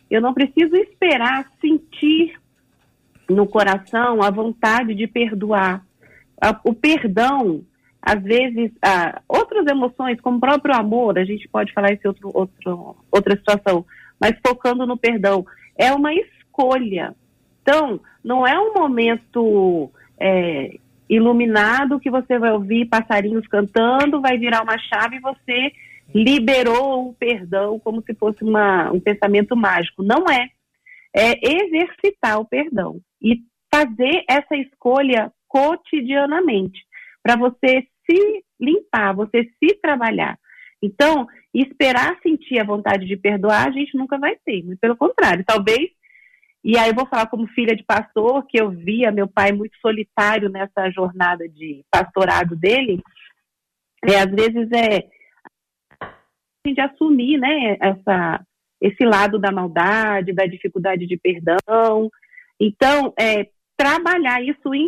Eu não preciso esperar sentir no coração a vontade de perdoar. O perdão, às vezes, ah, outras emoções, como o próprio amor, a gente pode falar esse outro, outro, outra situação, mas focando no perdão, é uma escolha. Então, não é um momento é, iluminado que você vai ouvir passarinhos cantando, vai virar uma chave e você liberou o perdão como se fosse uma, um pensamento mágico. Não é. É exercitar o perdão e fazer essa escolha cotidianamente para você se limpar, você se trabalhar. Então, esperar sentir a vontade de perdoar, a gente nunca vai ter. Pelo contrário, talvez. E aí eu vou falar como filha de pastor, que eu via meu pai muito solitário nessa jornada de pastorado dele. É, às vezes é de assumir, né, essa, esse lado da maldade, da dificuldade de perdão. Então, é, trabalhar isso em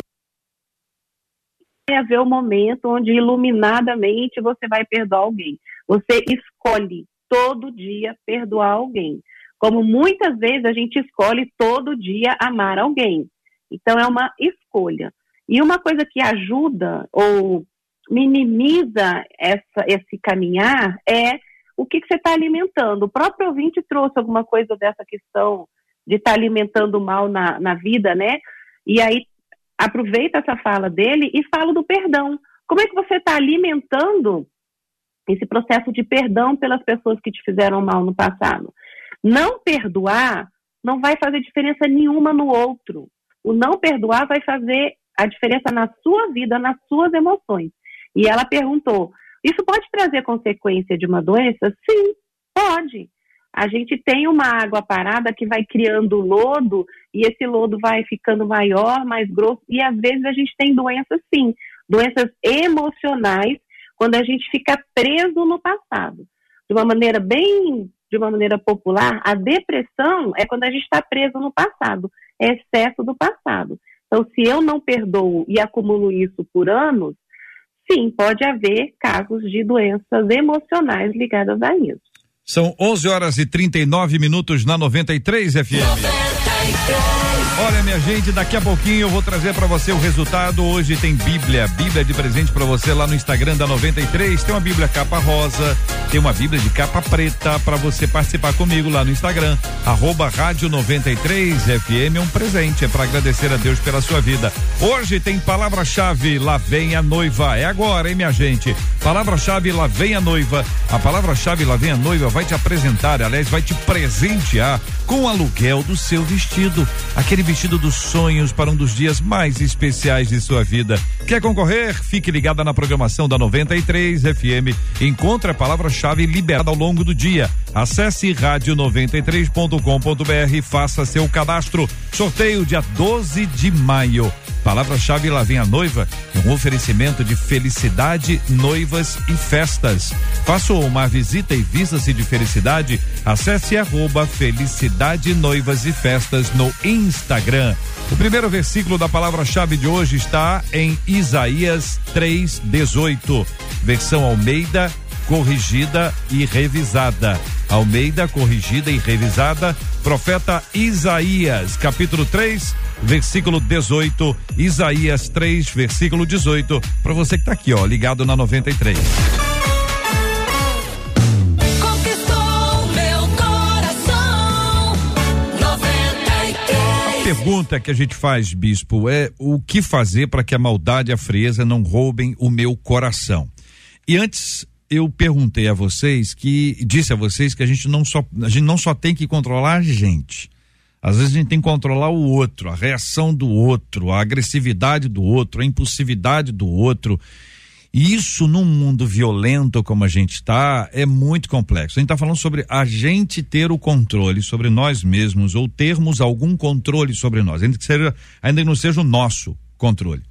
vai haver o momento onde iluminadamente você vai perdoar alguém. Você escolhe todo dia perdoar alguém. Como muitas vezes a gente escolhe todo dia amar alguém. Então é uma escolha. E uma coisa que ajuda ou minimiza essa, esse caminhar é o que, que você está alimentando. O próprio ouvinte trouxe alguma coisa dessa questão de estar tá alimentando mal na, na vida, né? E aí aproveita essa fala dele e fala do perdão. Como é que você está alimentando esse processo de perdão pelas pessoas que te fizeram mal no passado? Não perdoar não vai fazer diferença nenhuma no outro. O não perdoar vai fazer a diferença na sua vida, nas suas emoções. E ela perguntou: isso pode trazer consequência de uma doença? Sim, pode a gente tem uma água parada que vai criando lodo e esse lodo vai ficando maior, mais grosso, e às vezes a gente tem doenças sim, doenças emocionais, quando a gente fica preso no passado. De uma maneira bem, de uma maneira popular, a depressão é quando a gente está preso no passado, é excesso do passado. Então, se eu não perdoo e acumulo isso por anos, sim, pode haver casos de doenças emocionais ligadas a isso.
São 11 horas e 39 minutos na 93 FM. Olha, minha gente, daqui a pouquinho eu vou trazer para você o resultado. Hoje tem Bíblia, Bíblia de presente para você lá no Instagram da 93. Tem uma Bíblia capa rosa, tem uma Bíblia de capa preta para você participar comigo lá no Instagram. Arroba Rádio 93 FM. É um presente, é para agradecer a Deus pela sua vida. Hoje tem palavra-chave, lá vem a noiva. É agora, hein, minha gente? Palavra-chave, lá vem a noiva. A palavra-chave, lá vem a noiva, vai te apresentar, aliás, vai te presentear com o aluguel do seu vestido vestido, aquele vestido dos sonhos para um dos dias mais especiais de sua vida. Quer concorrer? Fique ligada na programação da 93 FM. Encontre a palavra-chave liberada ao longo do dia. Acesse rádio93.com.br e faça seu cadastro. Sorteio dia 12 de maio. Palavra-chave lá vem a noiva, um oferecimento de felicidade, noivas e festas. Faça uma visita e visa-se de felicidade. Acesse arroba felicidade noivas e festas no Instagram. O primeiro versículo da palavra-chave de hoje está em Isaías 3:18, versão Almeida, corrigida e revisada. Almeida, corrigida e revisada. Profeta Isaías, capítulo 3, versículo 18. Isaías 3, versículo 18. Para você que está aqui, ó, ligado na 93. pergunta que a gente faz, bispo, é o que fazer para que a maldade e a frieza não roubem o meu coração. E antes eu perguntei a vocês que disse a vocês que a gente não só a gente não só tem que controlar a gente. Às vezes a gente tem que controlar o outro, a reação do outro, a agressividade do outro, a impulsividade do outro. E isso num mundo violento como a gente está é muito complexo. A gente está falando sobre a gente ter o controle sobre nós mesmos ou termos algum controle sobre nós, ainda que seja, ainda que não seja o nosso controle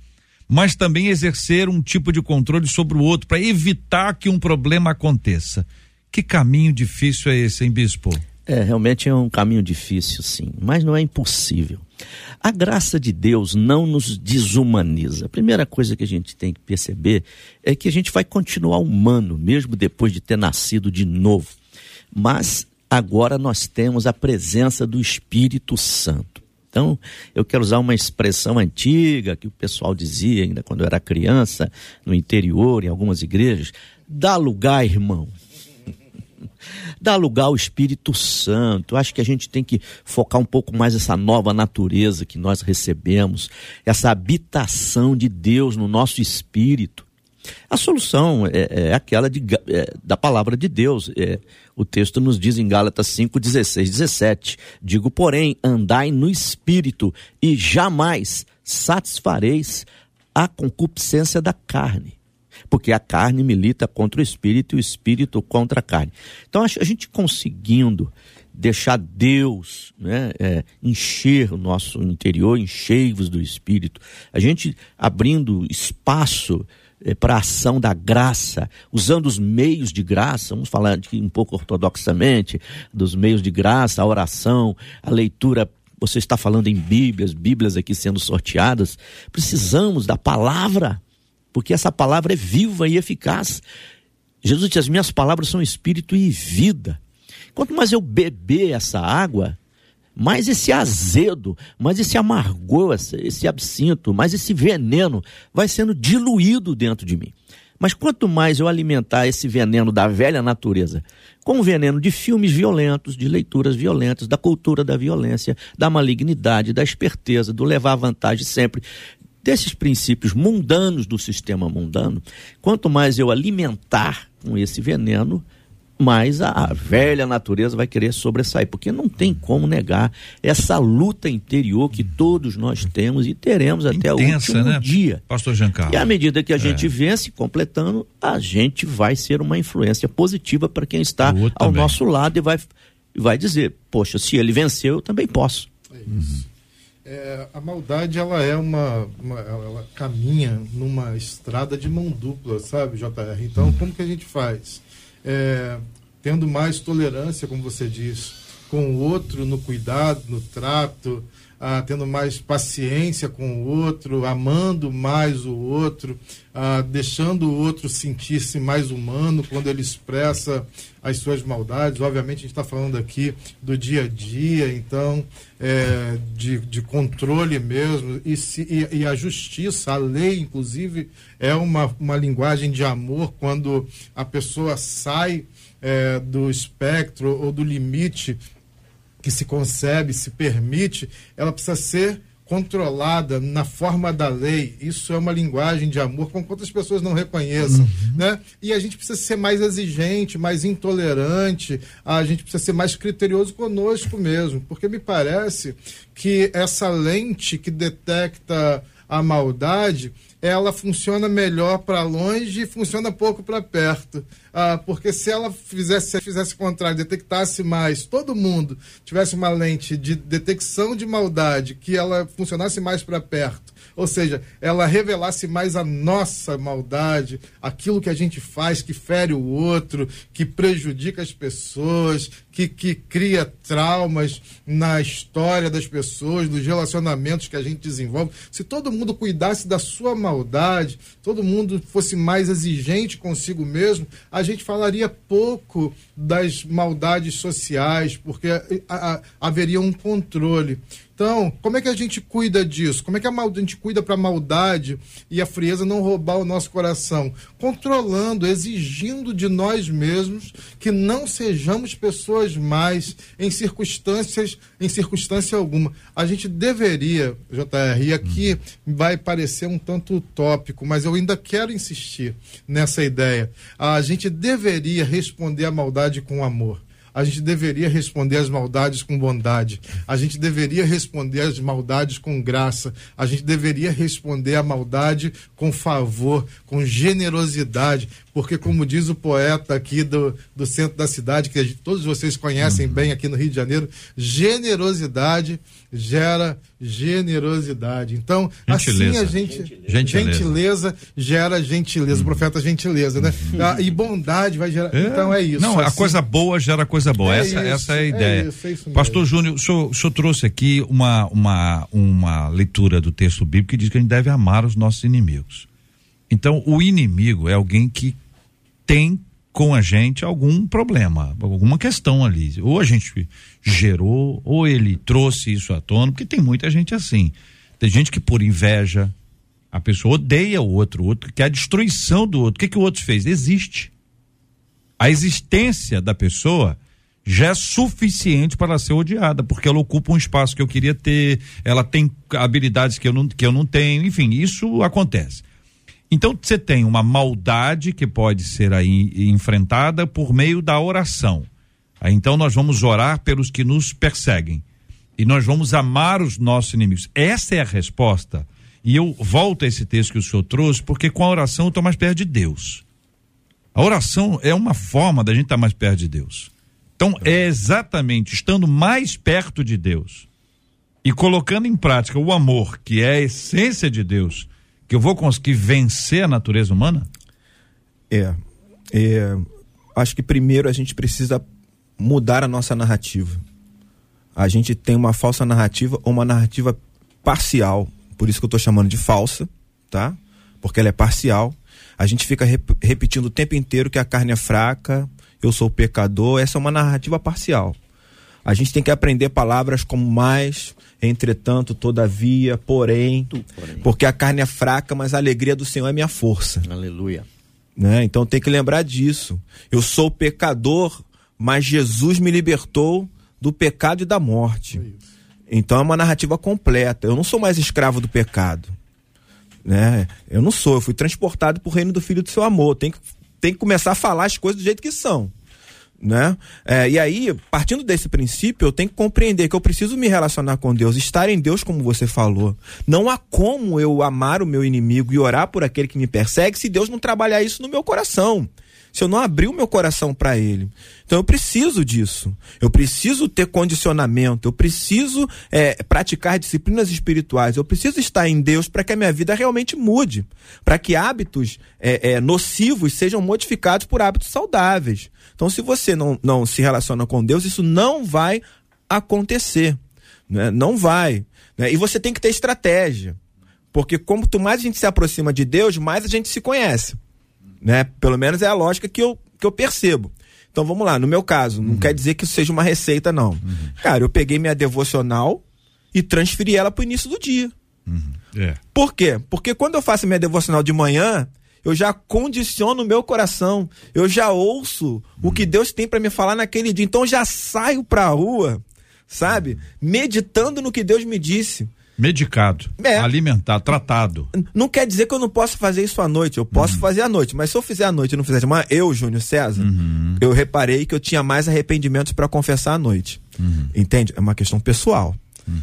mas também exercer um tipo de controle sobre o outro para evitar que um problema aconteça. Que caminho difícil é esse, hein, bispo?
É, realmente é um caminho difícil, sim, mas não é impossível. A graça de Deus não nos desumaniza. A primeira coisa que a gente tem que perceber é que a gente vai continuar humano, mesmo depois de ter nascido de novo. Mas agora nós temos a presença do Espírito Santo. Então, eu quero usar uma expressão antiga que o pessoal dizia ainda quando eu era criança, no interior, em algumas igrejas: dá lugar, irmão. dá lugar ao Espírito Santo. Acho que a gente tem que focar um pouco mais essa nova natureza que nós recebemos, essa habitação de Deus no nosso espírito. A solução é, é aquela de, é, da palavra de Deus. É, o texto nos diz em Gálatas 5, 16, 17: Digo, porém, andai no espírito e jamais satisfareis a concupiscência da carne. Porque a carne milita contra o espírito e o espírito contra a carne. Então, a gente conseguindo deixar Deus né, é, encher o nosso interior, encher-vos do espírito, a gente abrindo espaço para a ação da graça, usando os meios de graça, vamos falar um pouco ortodoxamente, dos meios de graça, a oração, a leitura. Você está falando em Bíblias, Bíblias aqui sendo sorteadas. Precisamos da palavra, porque essa palavra é viva e eficaz. Jesus disse: As minhas palavras são espírito e vida. Quanto mais eu beber essa água, mais esse azedo, mais esse amargor, esse absinto, mais esse veneno vai sendo diluído dentro de mim. Mas quanto mais eu alimentar esse veneno da velha natureza, com o veneno de filmes violentos, de leituras violentas, da cultura da violência, da malignidade, da esperteza, do levar vantagem sempre, desses princípios mundanos do sistema mundano, quanto mais eu alimentar com esse veneno, mas a, a, velha natureza vai querer sobressair, porque não tem como negar essa luta interior que todos nós temos e teremos até Intensa, o último né? dia.
Pastor Giancarlo.
E à medida que a gente é. vence, completando, a gente vai ser uma influência positiva para quem está ao também. nosso lado e vai, vai dizer, poxa, se ele venceu, eu também posso.
É isso. É, a maldade ela é uma, uma, ela caminha numa estrada de mão dupla, sabe, JR? Então, como que a gente faz? É, tendo mais tolerância, como você diz, com o outro no cuidado, no trato, ah, tendo mais paciência com o outro, amando mais o outro, ah, deixando o outro sentir-se mais humano quando ele expressa as suas maldades. Obviamente, a gente está falando aqui do dia a dia, então, é, de, de controle mesmo. E, se, e, e, a justiça, a lei, inclusive, é uma, uma linguagem de amor quando a pessoa sai. É, do espectro ou do limite que se concebe, se permite, ela precisa ser controlada na forma da lei. Isso é uma linguagem de amor com quantas pessoas não reconheçam, uhum. né? E a gente precisa ser mais exigente, mais intolerante, a gente precisa ser mais criterioso conosco mesmo, porque me parece que essa lente que detecta a maldade, ela funciona melhor para longe e funciona pouco para perto. Ah, porque se ela fizesse, fizesse o contrário, detectasse mais, todo mundo tivesse uma lente de detecção de maldade, que ela funcionasse mais para perto, ou seja, ela revelasse mais a nossa maldade, aquilo que a gente faz que fere o outro, que prejudica as pessoas, que, que cria traumas na história das pessoas, nos relacionamentos que a gente desenvolve. Se todo mundo cuidasse da sua maldade, todo mundo fosse mais exigente consigo mesmo, a gente falaria pouco das maldades sociais, porque a, a, haveria um controle. Então, como é que a gente cuida disso? Como é que a, a gente cuida para a maldade e a frieza não roubar o nosso coração? Controlando, exigindo de nós mesmos que não sejamos pessoas mais em circunstâncias, em circunstância alguma. A gente deveria, JR, e aqui vai parecer um tanto utópico, mas eu ainda quero insistir nessa ideia. A gente deveria responder à maldade com amor a gente deveria responder às maldades com bondade, a gente deveria responder às maldades com graça, a gente deveria responder à maldade com favor, com generosidade, porque, como diz o poeta aqui do, do centro da cidade, que todos vocês conhecem bem aqui no Rio de Janeiro, generosidade gera generosidade. Então, gentileza. assim a gente. Gentileza. gentileza gera gentileza. O profeta gentileza, né? Uhum. Ah, e bondade vai gerar. É. Então é isso.
Não, assim. a coisa boa gera coisa boa. É essa, isso, essa é a ideia. É isso, é isso Pastor Júnior, o senhor, o senhor trouxe aqui uma, uma, uma leitura do texto bíblico que diz que a gente deve amar os nossos inimigos. Então, o inimigo é alguém que tem com a gente algum problema, alguma questão ali. Ou a gente gerou, ou ele trouxe isso à tona, porque tem muita gente assim. Tem gente que por inveja, a pessoa odeia o outro, o outro quer a destruição do outro. O que, que o outro fez? Existe. A existência da pessoa já é suficiente para ser odiada, porque ela ocupa um espaço que eu queria ter, ela tem habilidades que eu não, que eu não tenho, enfim, isso acontece. Então você tem uma maldade que pode ser aí enfrentada por meio da oração. Então nós vamos orar pelos que nos perseguem e nós vamos amar os nossos inimigos. Essa é a resposta. E eu volto a esse texto que o senhor trouxe, porque com a oração eu estou mais perto de Deus. A oração é uma forma da gente estar tá mais perto de Deus. Então é exatamente estando mais perto de Deus e colocando em prática o amor, que é a essência de Deus, que eu vou conseguir vencer a natureza humana?
É, é, acho que primeiro a gente precisa mudar a nossa narrativa. A gente tem uma falsa narrativa ou uma narrativa parcial, por isso que eu estou chamando de falsa, tá? Porque ela é parcial. A gente fica rep repetindo o tempo inteiro que a carne é fraca, eu sou pecador. Essa é uma narrativa parcial. A gente tem que aprender palavras como mais, entretanto, todavia, porém, porém, porque a carne é fraca, mas a alegria do Senhor é minha força.
Aleluia.
Né? Então tem que lembrar disso. Eu sou pecador, mas Jesus me libertou do pecado e da morte. Então é uma narrativa completa. Eu não sou mais escravo do pecado. Né? Eu não sou, eu fui transportado para o reino do Filho do seu amor. Tem que, tem que começar a falar as coisas do jeito que são né? É, e aí, partindo desse princípio, eu tenho que compreender que eu preciso me relacionar com Deus, estar em Deus, como você falou. Não há como eu amar o meu inimigo e orar por aquele que me persegue se Deus não trabalhar isso no meu coração se eu não abrir o meu coração para Ele. Então eu preciso disso. Eu preciso ter condicionamento. Eu preciso é, praticar disciplinas espirituais. Eu preciso estar em Deus para que a minha vida realmente mude. Para que hábitos é, é, nocivos sejam modificados por hábitos saudáveis. Então, se você não, não se relaciona com Deus, isso não vai acontecer. Né? Não vai. Né? E você tem que ter estratégia. Porque quanto mais a gente se aproxima de Deus, mais a gente se conhece né? Pelo menos é a lógica que eu, que eu percebo. Então vamos lá, no meu caso, não uhum. quer dizer que isso seja uma receita, não. Uhum. Cara, eu peguei minha devocional e transferi ela para o início do dia. Uhum. É. Por quê? Porque quando eu faço minha devocional de manhã, eu já condiciono o meu coração, eu já ouço o que Deus tem para me falar naquele dia. Então eu já saio para a rua, sabe? Meditando no que Deus me disse
Medicado,
É.
alimentado, tratado.
Não quer dizer que eu não posso fazer isso à noite. Eu posso fazer à noite, mas se eu fizer à noite e não fizer de manhã, eu, Júnior César, eu reparei que eu tinha mais arrependimentos para confessar à noite. Entende? É uma questão pessoal,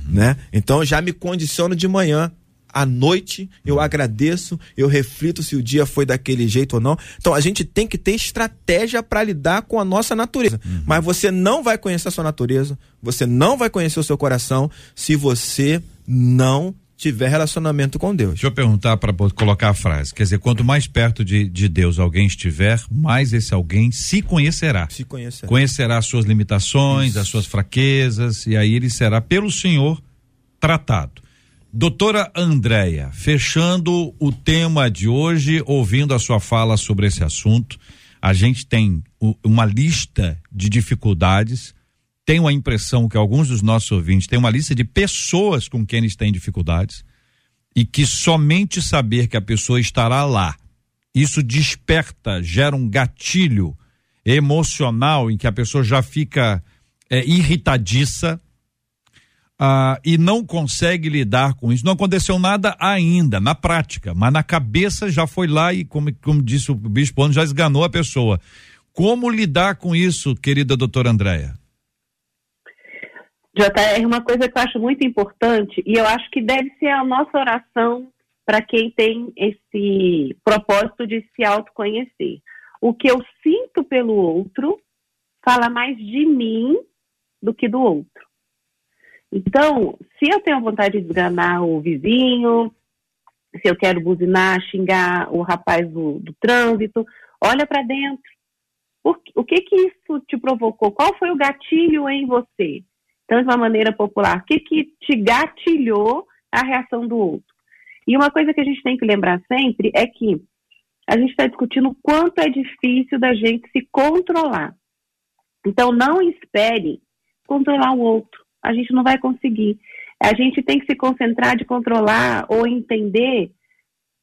né? Então eu já me condiciono de manhã. À noite eu agradeço, eu reflito se o dia foi daquele jeito ou não. Então a gente tem que ter estratégia para lidar com a nossa natureza. Mas você não vai conhecer a sua natureza, você não vai conhecer o seu coração se você não tiver relacionamento com Deus.
Deixa eu perguntar para colocar a frase. Quer dizer, quanto mais perto de, de Deus alguém estiver, mais esse alguém se conhecerá.
Se conhecer.
Conhecerá as suas limitações, as suas fraquezas, e aí ele será pelo Senhor tratado. Doutora Andréia, fechando o tema de hoje, ouvindo a sua fala sobre esse assunto, a gente tem uma lista de dificuldades. Tenho a impressão que alguns dos nossos ouvintes têm uma lista de pessoas com quem eles têm dificuldades e que somente saber que a pessoa estará lá, isso desperta, gera um gatilho emocional em que a pessoa já fica é, irritadiça ah, e não consegue lidar com isso. Não aconteceu nada ainda, na prática, mas na cabeça já foi lá e, como, como disse o Bispo já esganou a pessoa. Como lidar com isso, querida doutora Andréia?
JR, uma coisa que eu acho muito importante, e eu acho que deve ser a nossa oração para quem tem esse propósito de se autoconhecer. O que eu sinto pelo outro fala mais de mim do que do outro. Então, se eu tenho vontade de desganar o vizinho, se eu quero buzinar, xingar o rapaz do, do trânsito, olha para dentro. O que que isso te provocou? Qual foi o gatilho em você? Então, de uma maneira popular, o que que te gatilhou a reação do outro? E uma coisa que a gente tem que lembrar sempre é que a gente está discutindo o quanto é difícil da gente se controlar. Então, não espere controlar o outro. A gente não vai conseguir. A gente tem que se concentrar de controlar ou entender,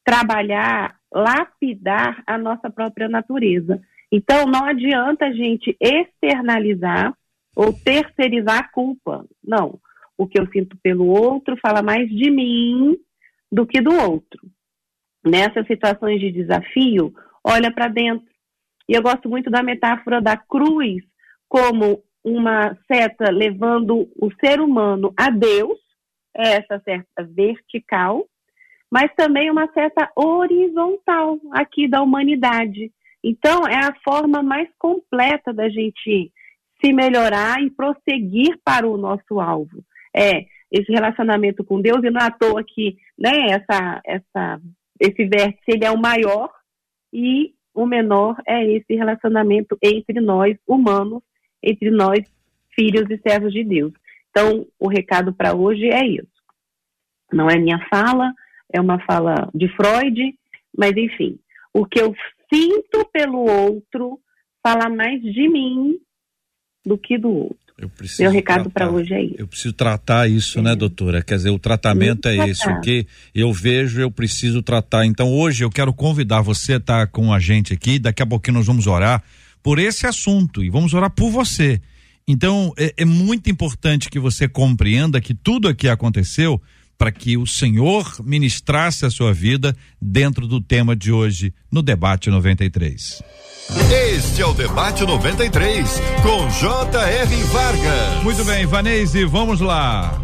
trabalhar, lapidar a nossa própria natureza. Então, não adianta a gente externalizar ou terceirizar a culpa. Não. O que eu sinto pelo outro fala mais de mim do que do outro. Nessas situações de desafio, olha para dentro. E eu gosto muito da metáfora da cruz como uma seta levando o ser humano a Deus, essa seta vertical, mas também uma seta horizontal aqui da humanidade. Então, é a forma mais completa da gente se melhorar e prosseguir para o nosso alvo. É esse relacionamento com Deus, e não é à toa que né, essa, essa, esse vértice ele é o maior e o menor é esse relacionamento entre nós humanos, entre nós filhos e servos de Deus. Então, o recado para hoje é isso. Não é minha fala, é uma fala de Freud, mas enfim, o que eu sinto pelo outro fala mais de mim do que do outro. Meu recado para hoje é isso.
Eu preciso tratar isso, né, doutora? Quer dizer, o tratamento é
tratar.
O que eu vejo, eu preciso tratar. Então, hoje eu quero convidar você a estar com a gente aqui. Daqui a pouquinho nós vamos orar por esse assunto e vamos orar por você. Então, é, é muito importante que você compreenda que tudo aqui aconteceu para que o Senhor ministrasse a sua vida dentro do tema de hoje no debate 93.
Este é o Debate 93, com J.R. Vargas.
Muito bem, Vanese, vamos lá.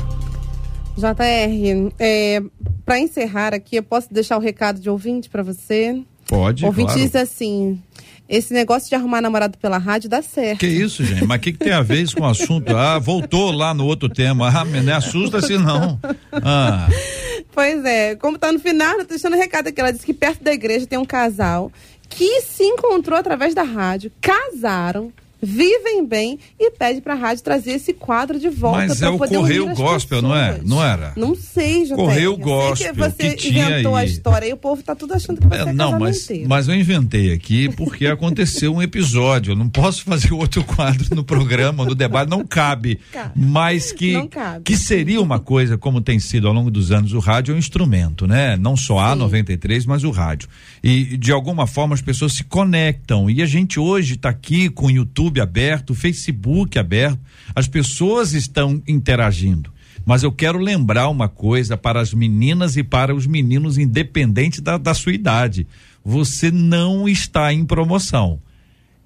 JR, é, para encerrar aqui, eu posso deixar o recado de ouvinte para você?
Pode,
o ouvinte
claro.
diz assim: esse negócio de arrumar namorado pela rádio dá certo.
Que isso, gente? Mas o que, que tem a ver isso com o assunto? Ah, voltou lá no outro tema. Ah, não assusta-se não. Ah,
Pois é, como tá no final, eu tô deixando um recado aqui. Ela disse que perto da igreja tem um casal que se encontrou através da rádio, casaram, vivem bem e pede pra rádio trazer esse quadro de volta
mas é o Correio Gospel, não é? Não era?
Não sei, JR.
Correio Gospel,
que você
que
inventou a
aí.
história e o povo tá tudo achando que você é,
É, não, mas,
casamenteiro.
mas eu inventei aqui porque aconteceu um episódio. Eu não posso fazer outro quadro no programa, no debate, não cabe.
Cabe.
Mas que,
cabe.
que seria uma coisa, como tem sido ao longo dos anos, o rádio é um instrumento, né? Não só a 93, mas o rádio. E de alguma forma as pessoas se conectam. E a gente hoje está aqui com o YouTube aberto, o Facebook aberto, as pessoas estão interagindo. Mas eu quero lembrar uma coisa para as meninas e para os meninos, independente da, da sua idade. Você não está em promoção.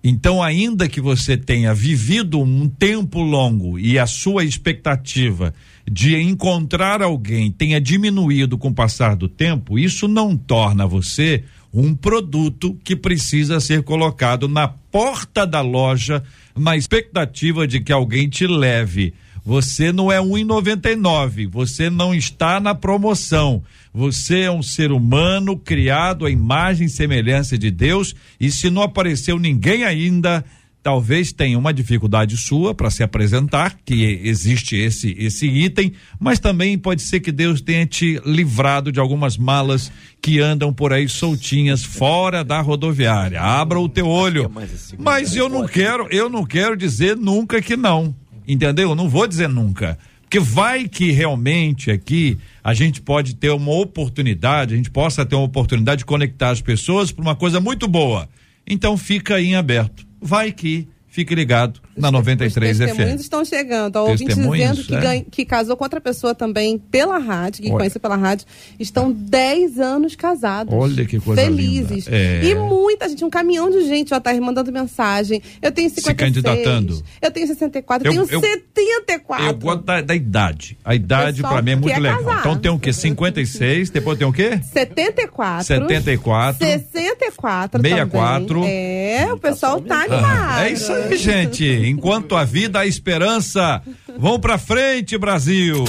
Então, ainda que você tenha vivido um tempo longo e a sua expectativa de encontrar alguém tenha diminuído com o passar do tempo, isso não torna você um produto que precisa ser colocado na porta da loja na expectativa de que alguém te leve. Você não é um em 99, você não está na promoção. Você é um ser humano criado à imagem e semelhança de Deus e se não apareceu ninguém ainda, talvez tenha uma dificuldade sua para se apresentar, que existe esse esse item, mas também pode ser que Deus tenha te livrado de algumas malas que andam por aí soltinhas fora da rodoviária. Abra o teu olho. Mas eu não quero, eu não quero dizer nunca que não. Entendeu? Eu não vou dizer nunca. Porque vai que realmente aqui a gente pode ter uma oportunidade, a gente possa ter uma oportunidade de conectar as pessoas para uma coisa muito boa. Então fica aí em aberto. Vai que Fique ligado na 93 FM. Os
testemunhos estão chegando. Há ouvintes dizendo que, é? ganha, que casou com outra pessoa também pela rádio, que Olha. conheceu pela rádio. Estão 10 anos casados.
Olha que coisa
Felizes. É. E muita gente, um caminhão de gente, já tá mandando mensagem. Eu tenho 56. Se
candidatando.
Eu tenho 64, eu, tenho eu, 74.
Eu gosto da, da idade. A idade para mim é muito é legal. Casar. Então tem o quê? 56, depois tem o quê?
74.
74.
64
64.
Também. É, o pessoal tá animado.
Ah, é isso aí, gente. Enquanto a vida, a esperança. Vão pra frente, Brasil.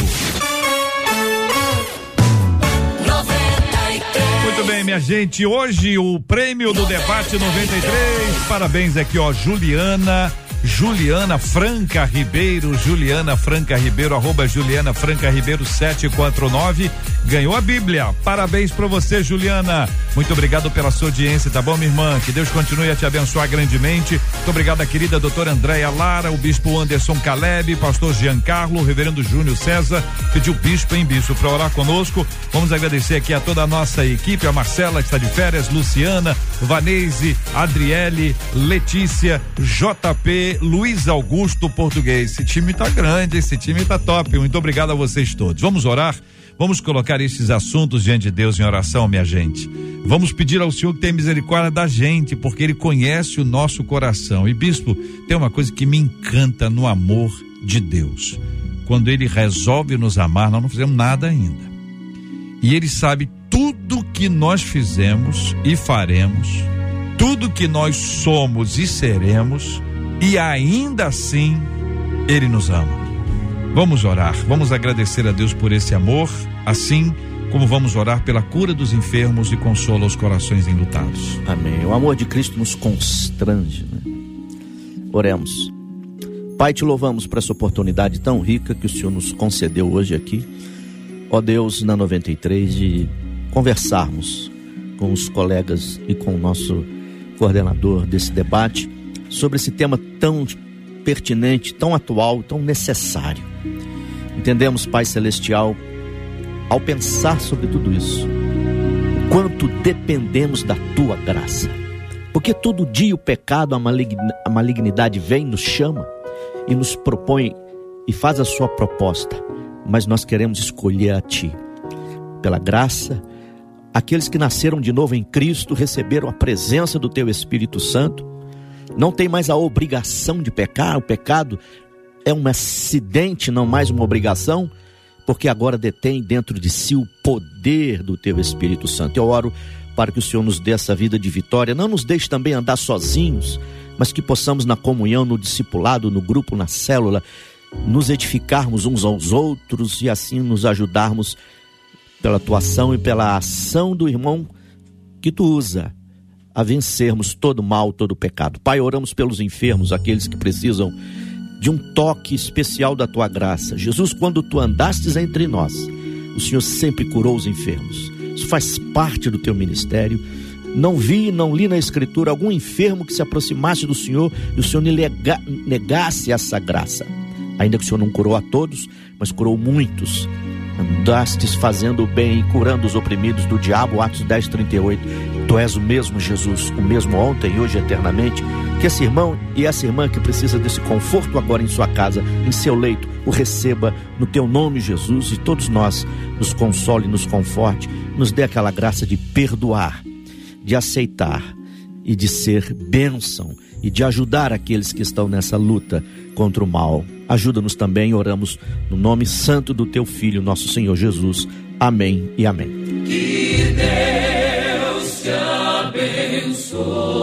Muito bem, minha gente. Hoje o prêmio do debate 93. Parabéns aqui, ó, Juliana Juliana Franca Ribeiro, Juliana Franca Ribeiro, arroba Juliana Franca Ribeiro 749, ganhou a Bíblia. Parabéns para você, Juliana. Muito obrigado pela sua audiência, tá bom, minha irmã? Que Deus continue a te abençoar grandemente. Muito obrigado, querida doutora Andréia Lara, o bispo Anderson Caleb, pastor Giancarlo, reverendo Júnior César, pediu bispo em bispo para orar conosco. Vamos agradecer aqui a toda a nossa equipe, a Marcela que está de férias, Luciana, Vanese, Adriele, Letícia, JP, Luiz Augusto Português. Esse time tá grande, esse time tá top. Muito obrigado a vocês todos. Vamos orar? Vamos colocar esses assuntos diante de Deus em oração, minha gente. Vamos pedir ao Senhor que tenha misericórdia da gente, porque Ele conhece o nosso coração. E, bispo, tem uma coisa que me encanta no amor de Deus. Quando Ele resolve nos amar, nós não fizemos nada ainda. E Ele sabe tudo que nós fizemos e faremos, tudo que nós somos e seremos e ainda assim Ele nos ama. Vamos orar, vamos agradecer a Deus por esse amor, assim como vamos orar pela cura dos enfermos e consola os corações enlutados.
Amém. O amor de Cristo nos constrange. Né? Oremos. Pai, te louvamos por essa oportunidade tão rica que o Senhor nos concedeu hoje aqui. Ó Deus, na 93, de conversarmos com os colegas e com o nosso coordenador desse debate sobre esse tema tão pertinente, tão atual, tão necessário. Entendemos, Pai Celestial, ao pensar sobre tudo isso, quanto dependemos da tua graça. Porque todo dia o pecado, a malignidade vem, nos chama e nos propõe e faz a sua proposta, mas nós queremos escolher a ti. Pela graça, aqueles que nasceram de novo em Cristo receberam a presença do teu Espírito Santo não tem mais a obrigação de pecar, o pecado é um acidente, não mais uma obrigação, porque agora detém dentro de si o poder do teu Espírito Santo. Eu oro para que o Senhor nos dê essa vida de vitória, não nos deixe também andar sozinhos, mas que possamos na comunhão, no discipulado, no grupo, na célula, nos edificarmos uns aos outros e assim nos ajudarmos pela atuação e pela ação do irmão que tu usa a vencermos todo mal, todo pecado. Pai, oramos pelos enfermos, aqueles que precisam de um toque especial da tua graça. Jesus, quando tu andastes entre nós, o Senhor sempre curou os enfermos. Isso faz parte do teu ministério. Não vi, não li na Escritura algum enfermo que se aproximasse do Senhor e o Senhor negasse essa graça. Ainda que o Senhor não curou a todos, mas curou muitos andastes fazendo o bem e curando os oprimidos do diabo, Atos 10, 38. Tu és o mesmo Jesus, o mesmo ontem e hoje eternamente. Que esse irmão e essa irmã que precisa desse conforto agora em sua casa, em seu leito, o receba no teu nome, Jesus, e todos nós nos console, nos conforte, nos dê aquela graça de perdoar, de aceitar e de ser bênção e de ajudar aqueles que estão nessa luta contra o mal. Ajuda-nos também, oramos no nome santo do teu filho, nosso Senhor Jesus. Amém e amém.
Que Deus te abençoe.